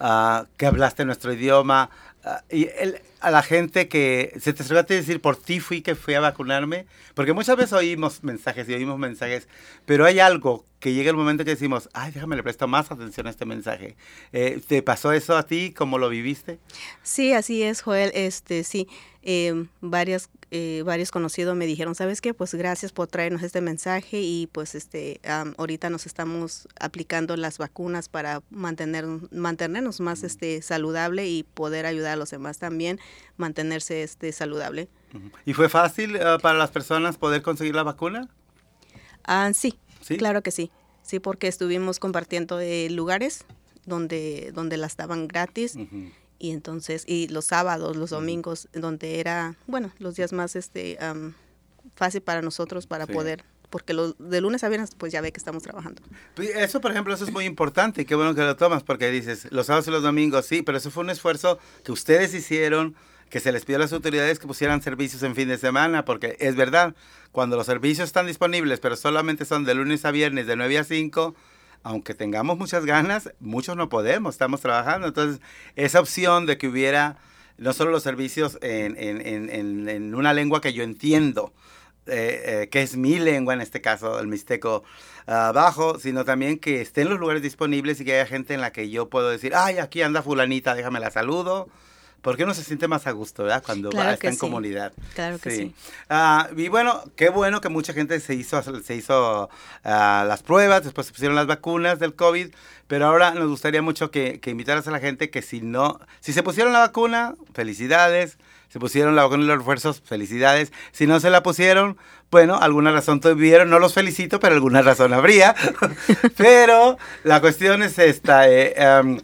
uh, que hablaste nuestro idioma. Uh, y el, a la gente que se te a decir por ti fui que fui a vacunarme? Porque muchas veces oímos mensajes y oímos mensajes, pero hay algo que llega el momento que decimos, ay, déjame le presto más atención a este mensaje. Eh, ¿Te pasó eso a ti? ¿Cómo lo viviste? Sí, así es, Joel. Este, sí, eh, varias, eh, varios conocidos me dijeron, ¿sabes qué? Pues gracias por traernos este mensaje y pues este, ahorita nos estamos aplicando las vacunas para mantener, mantenernos más este, saludable y poder ayudar a los demás también mantenerse este, saludable. ¿Y fue fácil para las personas poder conseguir la vacuna? Ah, sí, Claro que sí. Sí, porque estuvimos compartiendo eh, lugares donde, donde las daban gratis. Y entonces, y los sábados, los domingos, donde era, bueno, los días más este fácil para nosotros para poder porque los de lunes a viernes pues ya ve que estamos trabajando. Pues, eso, por ejemplo, eso es muy importante y qué bueno que lo tomas porque dices, los sábados y los domingos, sí, pero eso fue un esfuerzo que ustedes hicieron, que se les pidió a las autoridades que pusieran servicios en fin de semana, porque es verdad, cuando los servicios están disponibles, pero solamente son de lunes a viernes de 9 a 5, aunque tengamos muchas ganas, muchos no podemos, estamos trabajando. Entonces, esa opción de que hubiera no solo los servicios en, en, en, en una lengua que yo entiendo, eh, eh, que es mi lengua en este caso, el mixteco abajo, sino también que estén los lugares disponibles y que haya gente en la que yo puedo decir, ay, aquí anda fulanita, déjame la saludo porque uno se siente más a gusto, ¿verdad? Cuando va, está en comunidad. Claro que sí. Ah, y bueno, qué bueno que mucha gente se hizo, se hizo ah, las pruebas, después se pusieron las vacunas del COVID, pero ahora nos gustaría mucho que, que invitaras a la gente que si no, si se pusieron la vacuna, felicidades. Se pusieron la vacuna y los refuerzos, felicidades. Si no se la pusieron, bueno, alguna razón tuvieron, no los felicito, pero alguna razón habría. pero la cuestión es esta. Eh, em,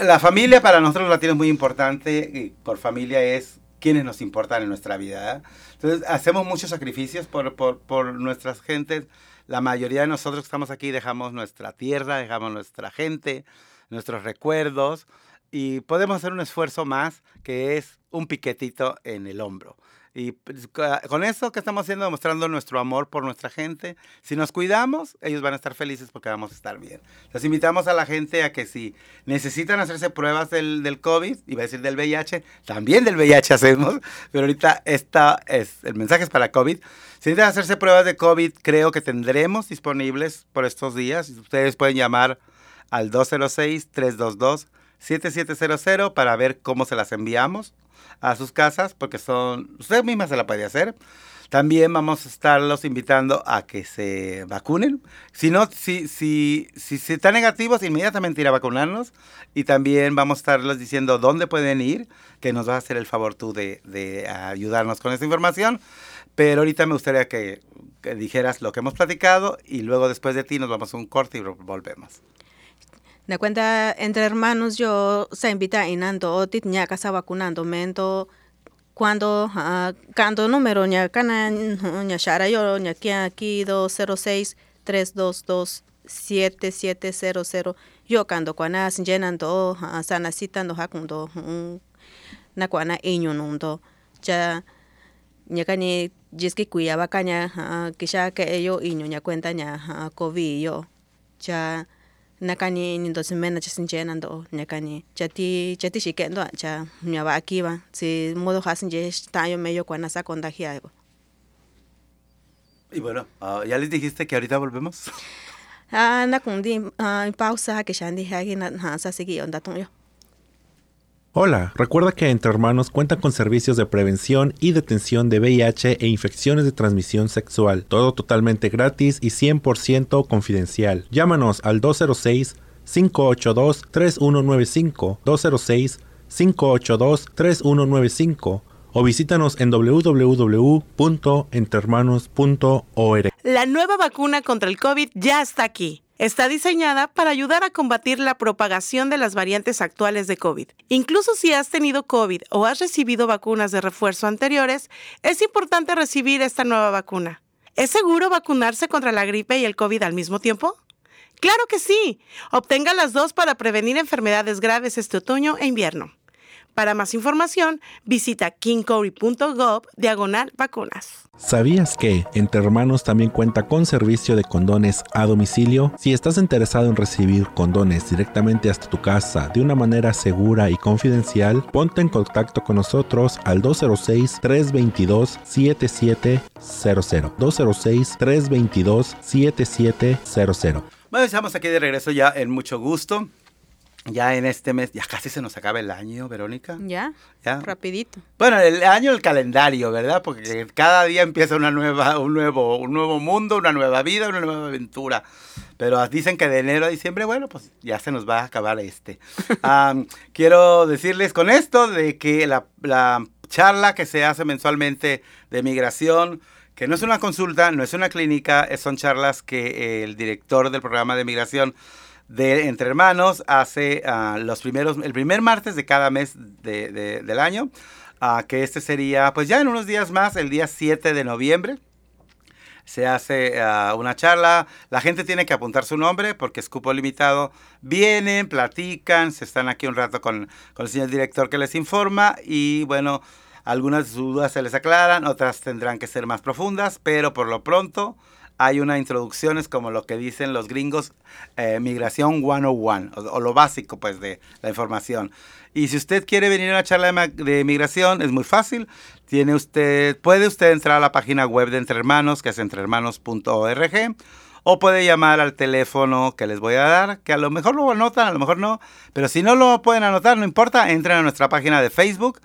la familia para nosotros los latinos es muy importante y por familia es quienes nos importan en nuestra vida. Entonces hacemos muchos sacrificios por, por, por nuestras gentes. La mayoría de nosotros que estamos aquí dejamos nuestra tierra, dejamos nuestra gente, nuestros recuerdos y podemos hacer un esfuerzo más que es un piquetito en el hombro. Y pues, con eso que estamos haciendo, demostrando nuestro amor por nuestra gente, si nos cuidamos, ellos van a estar felices porque vamos a estar bien. Les invitamos a la gente a que si necesitan hacerse pruebas del, del COVID, iba a decir del VIH, también del VIH hacemos, pero ahorita esta es, el mensaje es para COVID. Si necesitan hacerse pruebas de COVID, creo que tendremos disponibles por estos días. Ustedes pueden llamar al 206-322-7700 para ver cómo se las enviamos a sus casas porque son, usted misma se la puede hacer. También vamos a estarlos invitando a que se vacunen. Si no, si, si, si, si están negativos, inmediatamente ir a vacunarnos. Y también vamos a estarles diciendo dónde pueden ir, que nos va a hacer el favor tú de, de ayudarnos con esta información. Pero ahorita me gustaría que, que dijeras lo que hemos platicado y luego después de ti nos vamos a un corte y volvemos. Na cuenta entre hermanos yo se invita inando otit ña casa vacunando mento cuando uh, cuando número ña cana ña shara yo ña aquí 206 322 7700 yo cuando cuana llenando uh, sana citando hakundo um, na cuana iño nundo. Ya ña cani jiski cuya vacaña uh, kisha que ello iño ña cuenta ña uh, covid yo ya nakani ni ndo cha sinjena ndo nakani chati chati shikendo cha nyaba akiba. Si modo hasinje tayo medio cuana sa contagia y bueno uh, ya les dijiste que ahorita volvemos ah na kundi uh, pausa que shandi hagi na sa sigi onda yo Hola, recuerda que Entre Hermanos cuenta con servicios de prevención y detención de VIH e infecciones de transmisión sexual, todo totalmente gratis y 100% confidencial. Llámanos al 206-582-3195, 206-582-3195 o visítanos en www.entrehermanos.org. La nueva vacuna contra el COVID ya está aquí. Está diseñada para ayudar a combatir la propagación de las variantes actuales de COVID. Incluso si has tenido COVID o has recibido vacunas de refuerzo anteriores, es importante recibir esta nueva vacuna. ¿Es seguro vacunarse contra la gripe y el COVID al mismo tiempo? Claro que sí. Obtenga las dos para prevenir enfermedades graves este otoño e invierno. Para más información, visita kingcory.gov diagonal vacunas. ¿Sabías que Entre Hermanos también cuenta con servicio de condones a domicilio? Si estás interesado en recibir condones directamente hasta tu casa de una manera segura y confidencial, ponte en contacto con nosotros al 206-322-7700. 206-322-7700. Bueno, estamos aquí de regreso ya en mucho gusto. Ya en este mes, ya casi se nos acaba el año, Verónica. Ya, ya. rapidito. Bueno, el año, el calendario, ¿verdad? Porque cada día empieza una nueva, un nuevo, un nuevo mundo, una nueva vida, una nueva aventura. Pero dicen que de enero a diciembre, bueno, pues ya se nos va a acabar este. quiero decirles con esto de que la, la charla que se hace mensualmente de migración, que no es una consulta, no es una clínica, son charlas que el director del programa de migración de Entre Hermanos hace ah, los primeros, el primer martes de cada mes del año, uh, que este sería, pues ya en unos días más, el día 7 de noviembre. Se hace ah, una charla, la gente tiene que apuntar su nombre porque es cupo limitado. Vienen, platican, se están aquí un rato con, con el señor director que les informa y bueno, algunas dudas se les aclaran, otras tendrán que ser más profundas, pero por lo pronto hay una introducción, es como lo que dicen los gringos, eh, migración 101, o, o lo básico pues de la información. Y si usted quiere venir a una charla de, migración, es muy fácil. Tiene usted, puede usted entrar a la página web de Entre Hermanos, que es entrehermanos.org, o puede llamar al teléfono que les voy a dar, que a lo mejor lo anotan, a lo mejor no, pero si no lo pueden anotar, no importa, entren a nuestra página de Facebook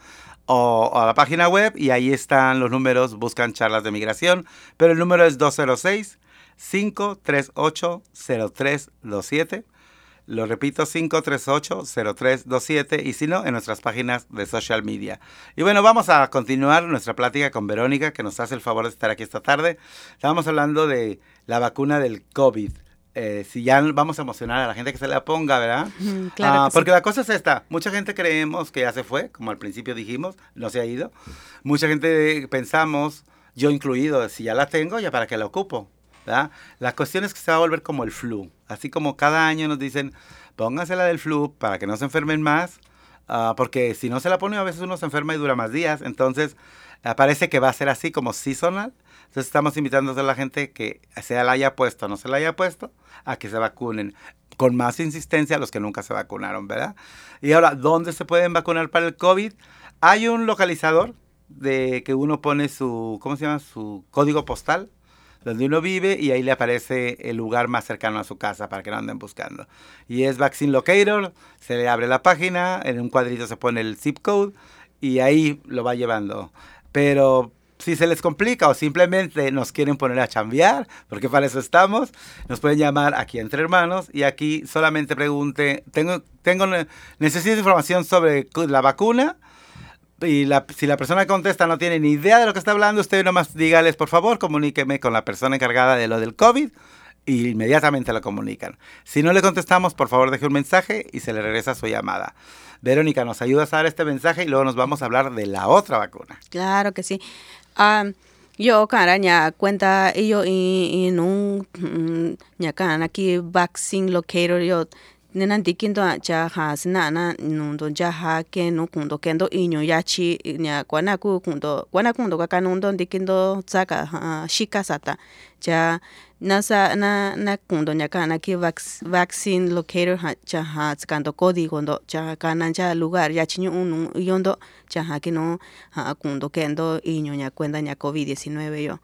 o, a la página web y ahí están los números, buscan charlas de migración, pero el número es 206 538 0327. Lo repito, 538-0327 y si no, en nuestras páginas de social media. Y bueno, vamos a continuar nuestra plática con Verónica, que nos hace el favor de estar aquí esta tarde. Estábamos hablando de la vacuna del COVID. Eh, si ya vamos a emocionar a la gente que se la ponga, ¿verdad? Claro. Ah, porque la cosa es esta, mucha gente creemos que ya se fue, como al principio dijimos, no se ha ido. Mucha gente pensamos, yo incluido, si ya la tengo, ya para qué la ocupo, ¿verdad? La cuestión es que se va a volver como el flu, así como cada año nos dicen, pónganse la del flu para que no se enfermen más, ah, porque si no se la pone a veces uno se enferma y dura más días, entonces parece que va a ser así como seasonal. Entonces estamos invitando a la gente que se la haya puesto o no se la haya puesto a que se vacunen con más insistencia los que nunca se vacunaron, ¿verdad? Y ahora, ¿dónde se pueden vacunar para el COVID? Hay un localizador de que uno pone su, ¿cómo se llama? Su código postal, donde uno vive y ahí le aparece el lugar más cercano a su casa para que no anden buscando. Y es Vaccine Locator, se le abre la página, en un cuadrito se pone el zip code y ahí lo va llevando. Pero si se les complica o simplemente nos quieren poner a chambear, porque para eso estamos, nos pueden llamar aquí entre hermanos y aquí solamente pregunte, tengo, tengo necesito información sobre la vacuna y la, si la persona contesta no tiene ni idea de lo que está hablando, usted nomás dígales, por favor, comuníqueme con la persona encargada de lo del COVID y inmediatamente lo comunican. Si no le contestamos, por favor deje un mensaje y se le regresa su llamada. Verónica, ¿nos ayudas a dar este mensaje y luego nos vamos a hablar de la otra vacuna? Claro que sí. Um, yo cara cuenta yo en un ña kana aquí vaccine locator yo nenan dikindo cha ha sina na nundo ya ha ke no kundo kendo inyo ya chi nya kwana ku kundo kwana kundo ka kanundo dikindo tsaka shika sata cha nasa na na kundo nya kana ki vaccine locator ha cha ha tsakando código ndo cha kana cha lugar ya chinyu un yondo cha ha que no ha kundo kendo iño nya cuenta nya covid 19 yo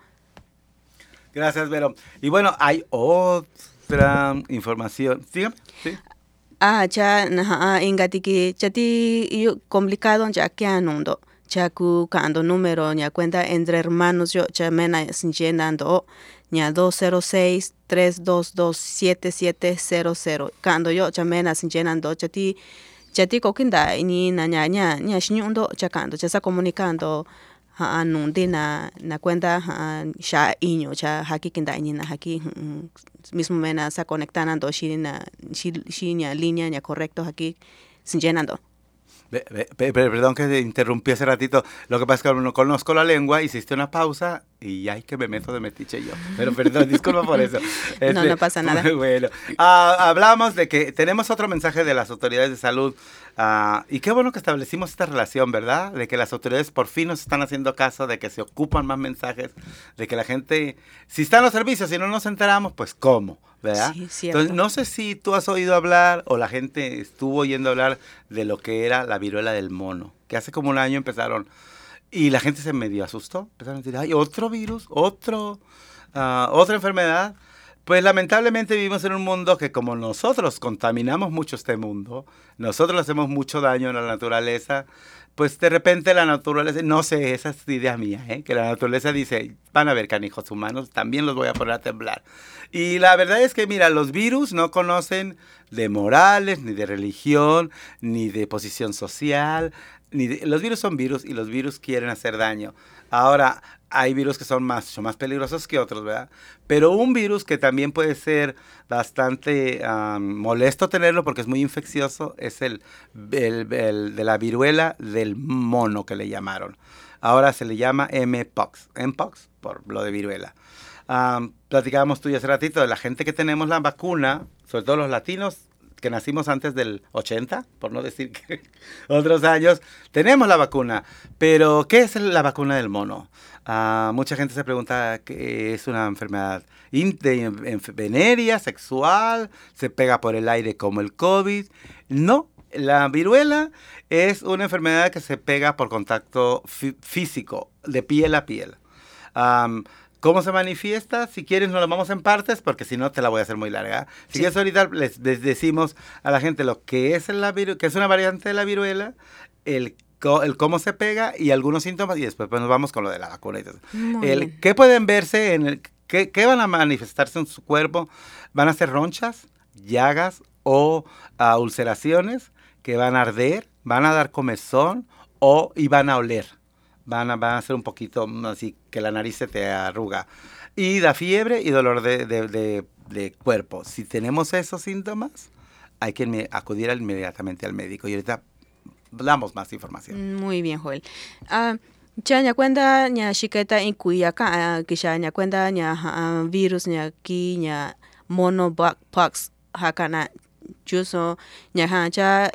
Gracias, Vero. Y bueno, hay otra información. ¿Sí? ¿Sí? Ah, cha na inga tiki chati complicado ya que anundo. Cha ku kando número nya cuenta entre hermanos yo cha mena sinjenando ña 206-322-7700. Kando yo chamena sinjenando chati chati kokinda ini na ña ña ña shiñundo cha kando cha sa comunicando ha nundi na na cuenta ha sha iño cha haki kinda ini na haki mismo mena sa conectando shi na shi ña línea ña correcto haki sinjenando. Perdón que te interrumpí hace ratito. Lo que pasa es que no conozco la lengua, hiciste una pausa Y ay, que me meto de metiche yo. Pero perdón, disculpa por eso. no, no este, pasa nada. Bueno, uh, hablamos de que tenemos otro mensaje de las autoridades de salud. Uh, y qué bueno que establecimos esta relación, ¿verdad? De que las autoridades por fin nos están haciendo caso, de que se ocupan más mensajes, de que la gente, si están los servicios y no nos enteramos, pues ¿cómo? ¿verdad? Sí, Entonces, no sé si tú has oído hablar o la gente estuvo oyendo hablar de lo que era la viruela del mono, que hace como un año empezaron y la gente se medio asustó. Empezaron a decir, ay, otro virus, otro, uh, otra enfermedad. Pues lamentablemente vivimos en un mundo que como nosotros contaminamos mucho este mundo, nosotros hacemos mucho daño a la naturaleza, pues de repente la naturaleza, no sé, esa es idea mía, ¿eh? que la naturaleza dice, van a ver canijos humanos, también los voy a poner a temblar. Y la verdad es que, mira, los virus no conocen de morales, ni de religión, ni de posición social, los virus son virus y los virus quieren hacer daño. Ahora, hay virus que son más, más peligrosos que otros, ¿verdad? Pero un virus que también puede ser bastante molesto tenerlo porque es muy infeccioso es el, el, de la viruela del mono que le llamaron. Ahora se le llama Mpox, Mpox por lo de viruela. platicábamos tú y hace ratito de la gente que tenemos la vacuna, sobre todo los latinos, que nacimos antes del 80, por no decir que otros años, tenemos la vacuna. Pero, ¿qué es la vacuna del mono? Ah, mucha gente se pregunta qué es una enfermedad venérea, sexual, se pega por el aire como el COVID. No, la viruela es una enfermedad que se pega por contacto físico, de piel a piel. ¿Cómo se manifiesta? Si quieres, nos lo vamos en partes, porque si no, te la voy a hacer muy larga. Si quieres, ahorita les, decimos a la gente lo que es, la que es una variante de la viruela, el, el cómo se pega y algunos síntomas, y después pues, nos vamos con lo de la vacuna. el, ¿Qué pueden verse? en el, ¿qué, ¿Qué van a manifestarse en su cuerpo? ¿Van a ser ronchas, llagas o uh, ulceraciones que van a arder, van a dar comezón o y van a oler? van a, van a ser un poquito así que la nariz se te arruga. Y da fiebre y dolor de, de, de, cuerpo. Si tenemos esos síntomas, hay que acudir inmediatamente al médico. Y ahorita damos más información. Muy bien, Joel. Uh, ya ña cuenta ña shiketa in kuya ka kisha ña cuenta ña uh, virus ña ki ña monopox hakana chuso ña ha cha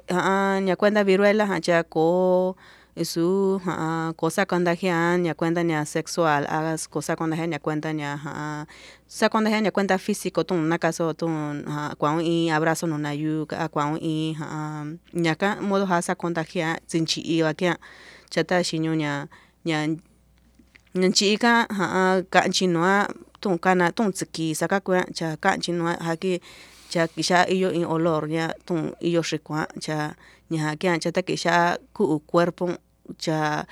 ña cuenta viruela ha cha ko su uh, cosa contagian ya cuenta ya sexual hagas cosa contagian ya cuenta ya sa contagian ya cuenta físico tu na caso tu cuando y abrazo no na yu cuando y ya ka modo ha sa contagia sinchi i wa kya chata shinyo nya nya nchi ka ka chinwa tu kana tu tsiki saka kwa cha ka chinwa ha ki cha kisha iyo in olor ya tu iyo shikwa cha nya kya cha ta kisha ku cuerpo cha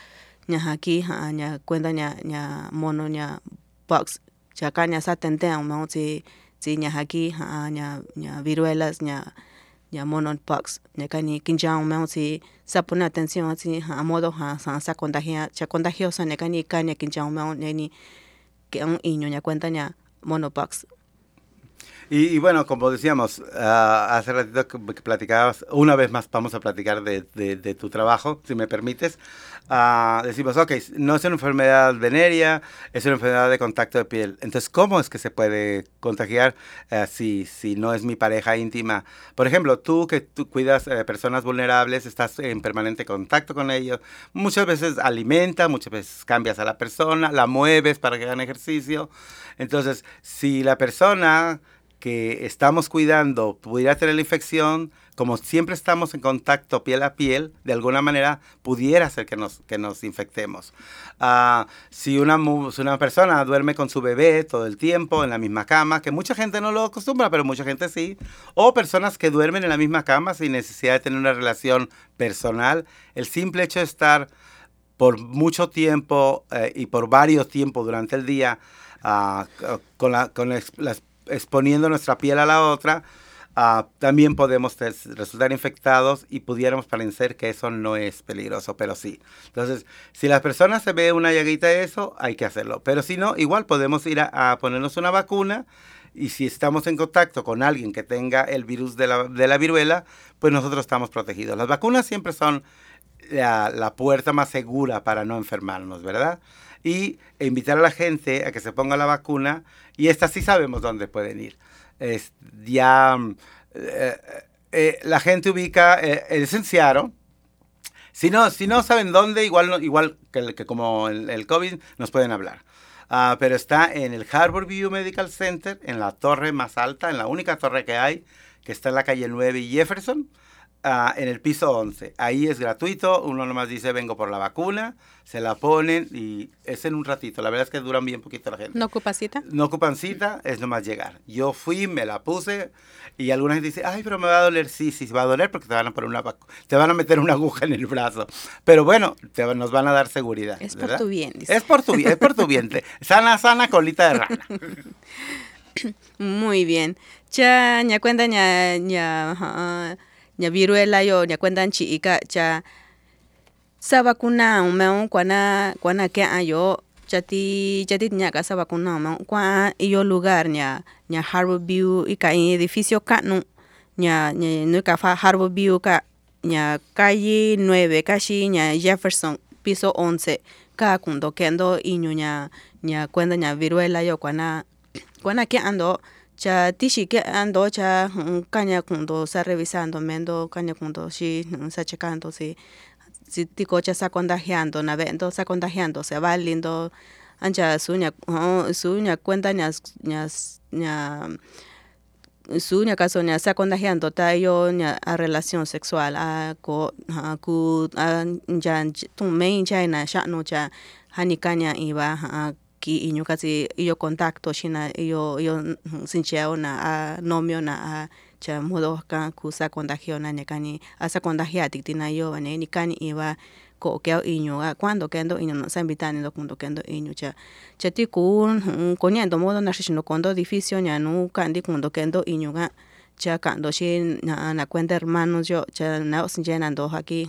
nya haki ha nya cuenta nya nya mono nya box. Cha ka nya sa tente mo ti ti nya haki ha nya nya viruelas nya nya mono box. Nya ka ni kinja mo ti sa pone atención ti ha modo ha sa sa contagia cha contagiosa nya ka ni ka nya kinja mo ni que un iño nya monopox y, bueno, como decíamos, uh, hace ratito que, platicabas, una vez más vamos a platicar de, de, tu trabajo, si me permites. Uh, decimos, ok, no es una enfermedad venérea, es una enfermedad de contacto de piel. Entonces, ¿cómo es que se puede contagiar uh, si, si no es mi pareja íntima? Por ejemplo, tú que tú cuidas eh, personas vulnerables, estás en permanente contacto con ellos, muchas veces alimenta, muchas veces cambias a la persona, la mueves para que hagan ejercicio. Entonces, si la persona que estamos cuidando pudiera tener la infección, como siempre estamos en contacto piel a piel, de alguna manera pudiera ser que nos, que nos infectemos. Uh, si, una, una persona duerme con su bebé todo el tiempo en la misma cama, que mucha gente no lo acostumbra, pero mucha gente sí, o personas que duermen en la misma cama sin necesidad de tener una relación personal, el simple hecho de estar por mucho tiempo eh, y por varios tiempos durante el día uh, con, la, con las exponiendo nuestra piel a la otra, ah, también podemos resultar infectados y pudiéramos parecer que eso no es peligroso, pero sí. Entonces, si la persona se ve una llaguita de eso, hay que hacerlo. Pero si no, igual podemos ir a, ponernos una vacuna y si estamos en contacto con alguien que tenga el virus de la, viruela, pues nosotros estamos protegidos. Las vacunas siempre son la puerta más segura para no enfermarnos, ¿verdad? Y invitar a la gente a que se ponga la vacuna y esta sí sabemos dónde pueden ir. Es, ya eh, eh, la gente ubica, eh, el Senciaro, si no, si no saben dónde, igual, igual que, que como el, el, COVID, nos pueden hablar. Uh, pero está en el Harbor View Medical Center, en la torre más alta, en la única torre que hay, que está en la calle 9 y Jefferson. Uh, en el piso 11. Ahí es gratuito, uno nomás dice vengo por la vacuna, se la ponen y es en un ratito. La verdad es que duran bien poquito la gente. ¿No ocupan cita? No ocupan cita, es nomás llegar. Yo fui, me la puse y alguna gente dice, ay, pero me va a doler. Sí, sí, va a doler porque te van a poner una te van a meter una aguja en el brazo. Pero bueno, te, nos van a dar seguridad. Es ¿verdad? por tu bien. Dice. Es por tu bien, es por tu bien. sana, sana, colita de rana. Muy bien. Ya, ya cuenta, ya, ya, nya viruela yo nya kwenda nchi ika cha sa vacuna meu kwana kwana ke ayo chati chati nya ka sa vacuna meu kwa iyo lugar nya nya Harbor View ika en edificio kanu nya nya no ka fa Harbor View ka nya calle 9 kashi nya Jefferson piso 11 ka kundo kendo iñu nya nya kwenda nya viruela yo kwana kwana ke ando cha tishi ke ando cha kanya kundo sa revisando mendo kanya kundo shi sa checando si si tiko cha sa contagiando na vendo sa contagiando se va lindo ancha suña suña cuenta nya nya nya suña caso nya sa contagiando ta yo nya a relación sexual a ko a ku a ya tu main cha na sha no cha hanikanya iba a ki inyo kasi iyo contacto shina iyo iyo sincheo na a nomio na a cha modo ka ku sa contagio na nekani asa contagia tiktina yo bane ni kani iba ko keo a cuando kendo inyo no sa invitani do kundo kendo inyo cha cha ti ku koniendo modo na shino kondo edificio nya nu kandi kundo kendo inyo ga cha kando shi na na cuenta hermanos yo cha na sinjena ndo haki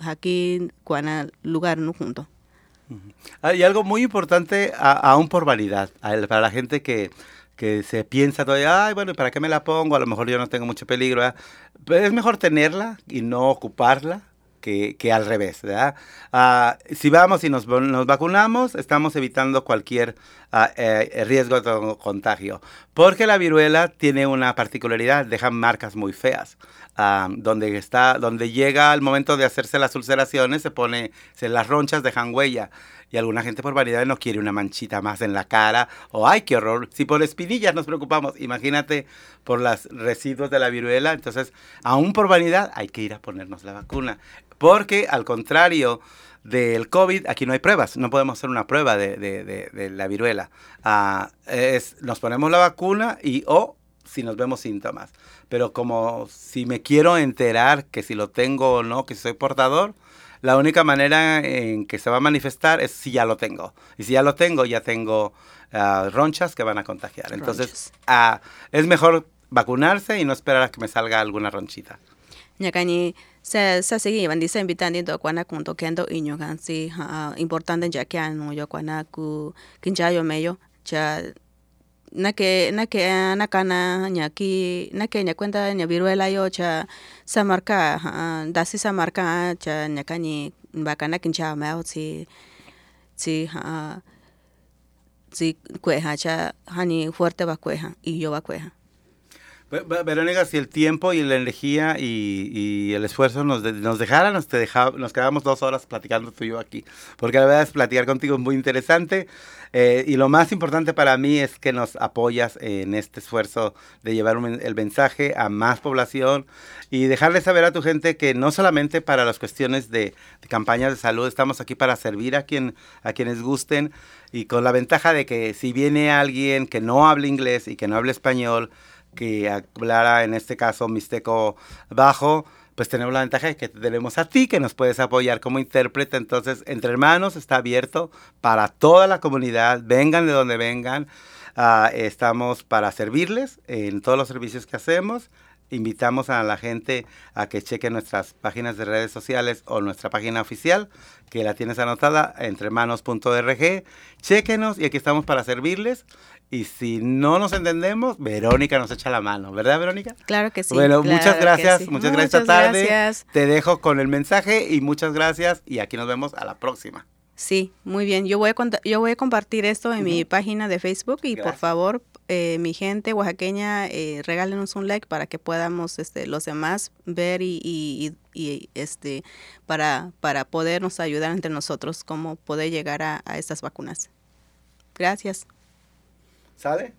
haki kuana lugar nu junto y algo muy importante, aún por vanidad, para la gente que, que se piensa todavía, ay, bueno, ¿para qué me la pongo? A lo mejor yo no tengo mucho peligro. Pero es mejor tenerla y no ocuparla que, que al revés, ¿verdad? Uh, si vamos y nos, nos, vacunamos, estamos evitando cualquier uh, eh, riesgo de contagio. Porque la viruela tiene una particularidad, deja marcas muy feas. Uh, donde está, donde llega el momento de hacerse las ulceraciones, se pone, se las ronchas dejan huella. Y alguna gente por variedad no quiere una manchita más en la cara. O ay, qué horror. Si por espinillas nos preocupamos, imagínate por los residuos de la viruela. Entonces, aún por vanidad, hay que ir a ponernos la vacuna. Porque al contrario del COVID, aquí no hay pruebas. No podemos hacer una prueba de, de, de, de la viruela. Uh, es, nos ponemos la vacuna y o si nos vemos síntomas. Pero como si me quiero enterar que si lo tengo o no, que si soy portador, la única manera en que se va a manifestar es si ya lo tengo. Y si ya lo tengo, ya tengo uh, ronchas que van a contagiar. Entonces, uh, es mejor vacunarse y no esperar a que me salga alguna ronchita. Se se sigi bandi se invitando do kwana kunto kendo inyo kan si importante ya que anu yo kwana ku kinjayo meyo cha na que na que na kana nya ki na que nya cuenta nya viruela yo cha sa marca uh, dasi sa marca cha nya kani bakana kincha mao si si uh, si cueja cha hani fuerte va cueja y yo va cueja Verónica, si el tiempo y la energía y, y el esfuerzo nos, de, nos dejaran, nos, te deja, nos quedamos dos horas platicando tú y yo aquí. Porque la verdad es platicar contigo es muy interesante. Eh, y lo más importante para mí es que nos apoyas en este esfuerzo de llevar un, el mensaje a más población y dejarle saber a tu gente que no solamente para las cuestiones de, de campañas de salud, estamos aquí para servir a, quien, a quienes gusten y con la ventaja de que si viene alguien que no habla inglés y que no habla español, que hablara en este caso Mixteco Bajo, pues tenemos la ventaja de que tenemos a ti que nos puedes apoyar como intérprete. Entonces, Entre Hermanos está abierto para toda la comunidad, vengan de donde vengan. Uh, estamos para servirles en todos los servicios que hacemos. Invitamos a la gente a que cheque nuestras páginas de redes sociales o nuestra página oficial, que la tienes anotada, entremanos.org. Chequenos y aquí estamos para servirles. Y si no nos entendemos, Verónica nos echa la mano, ¿verdad, Verónica? Claro que sí. Bueno, claro muchas gracias, sí. muchas, gracias esta tarde. Gracias. Te dejo con el mensaje y muchas gracias y aquí nos vemos a la próxima. Sí, muy bien. Yo voy a, yo voy a compartir esto en mi página de Facebook y por favor, eh, mi gente oaxaqueña, eh, regálenos un like para que podamos este, los demás ver y, y, y, este, para, para podernos ayudar entre nosotros cómo poder llegar a, a estas vacunas. Gracias. ¿Sabe?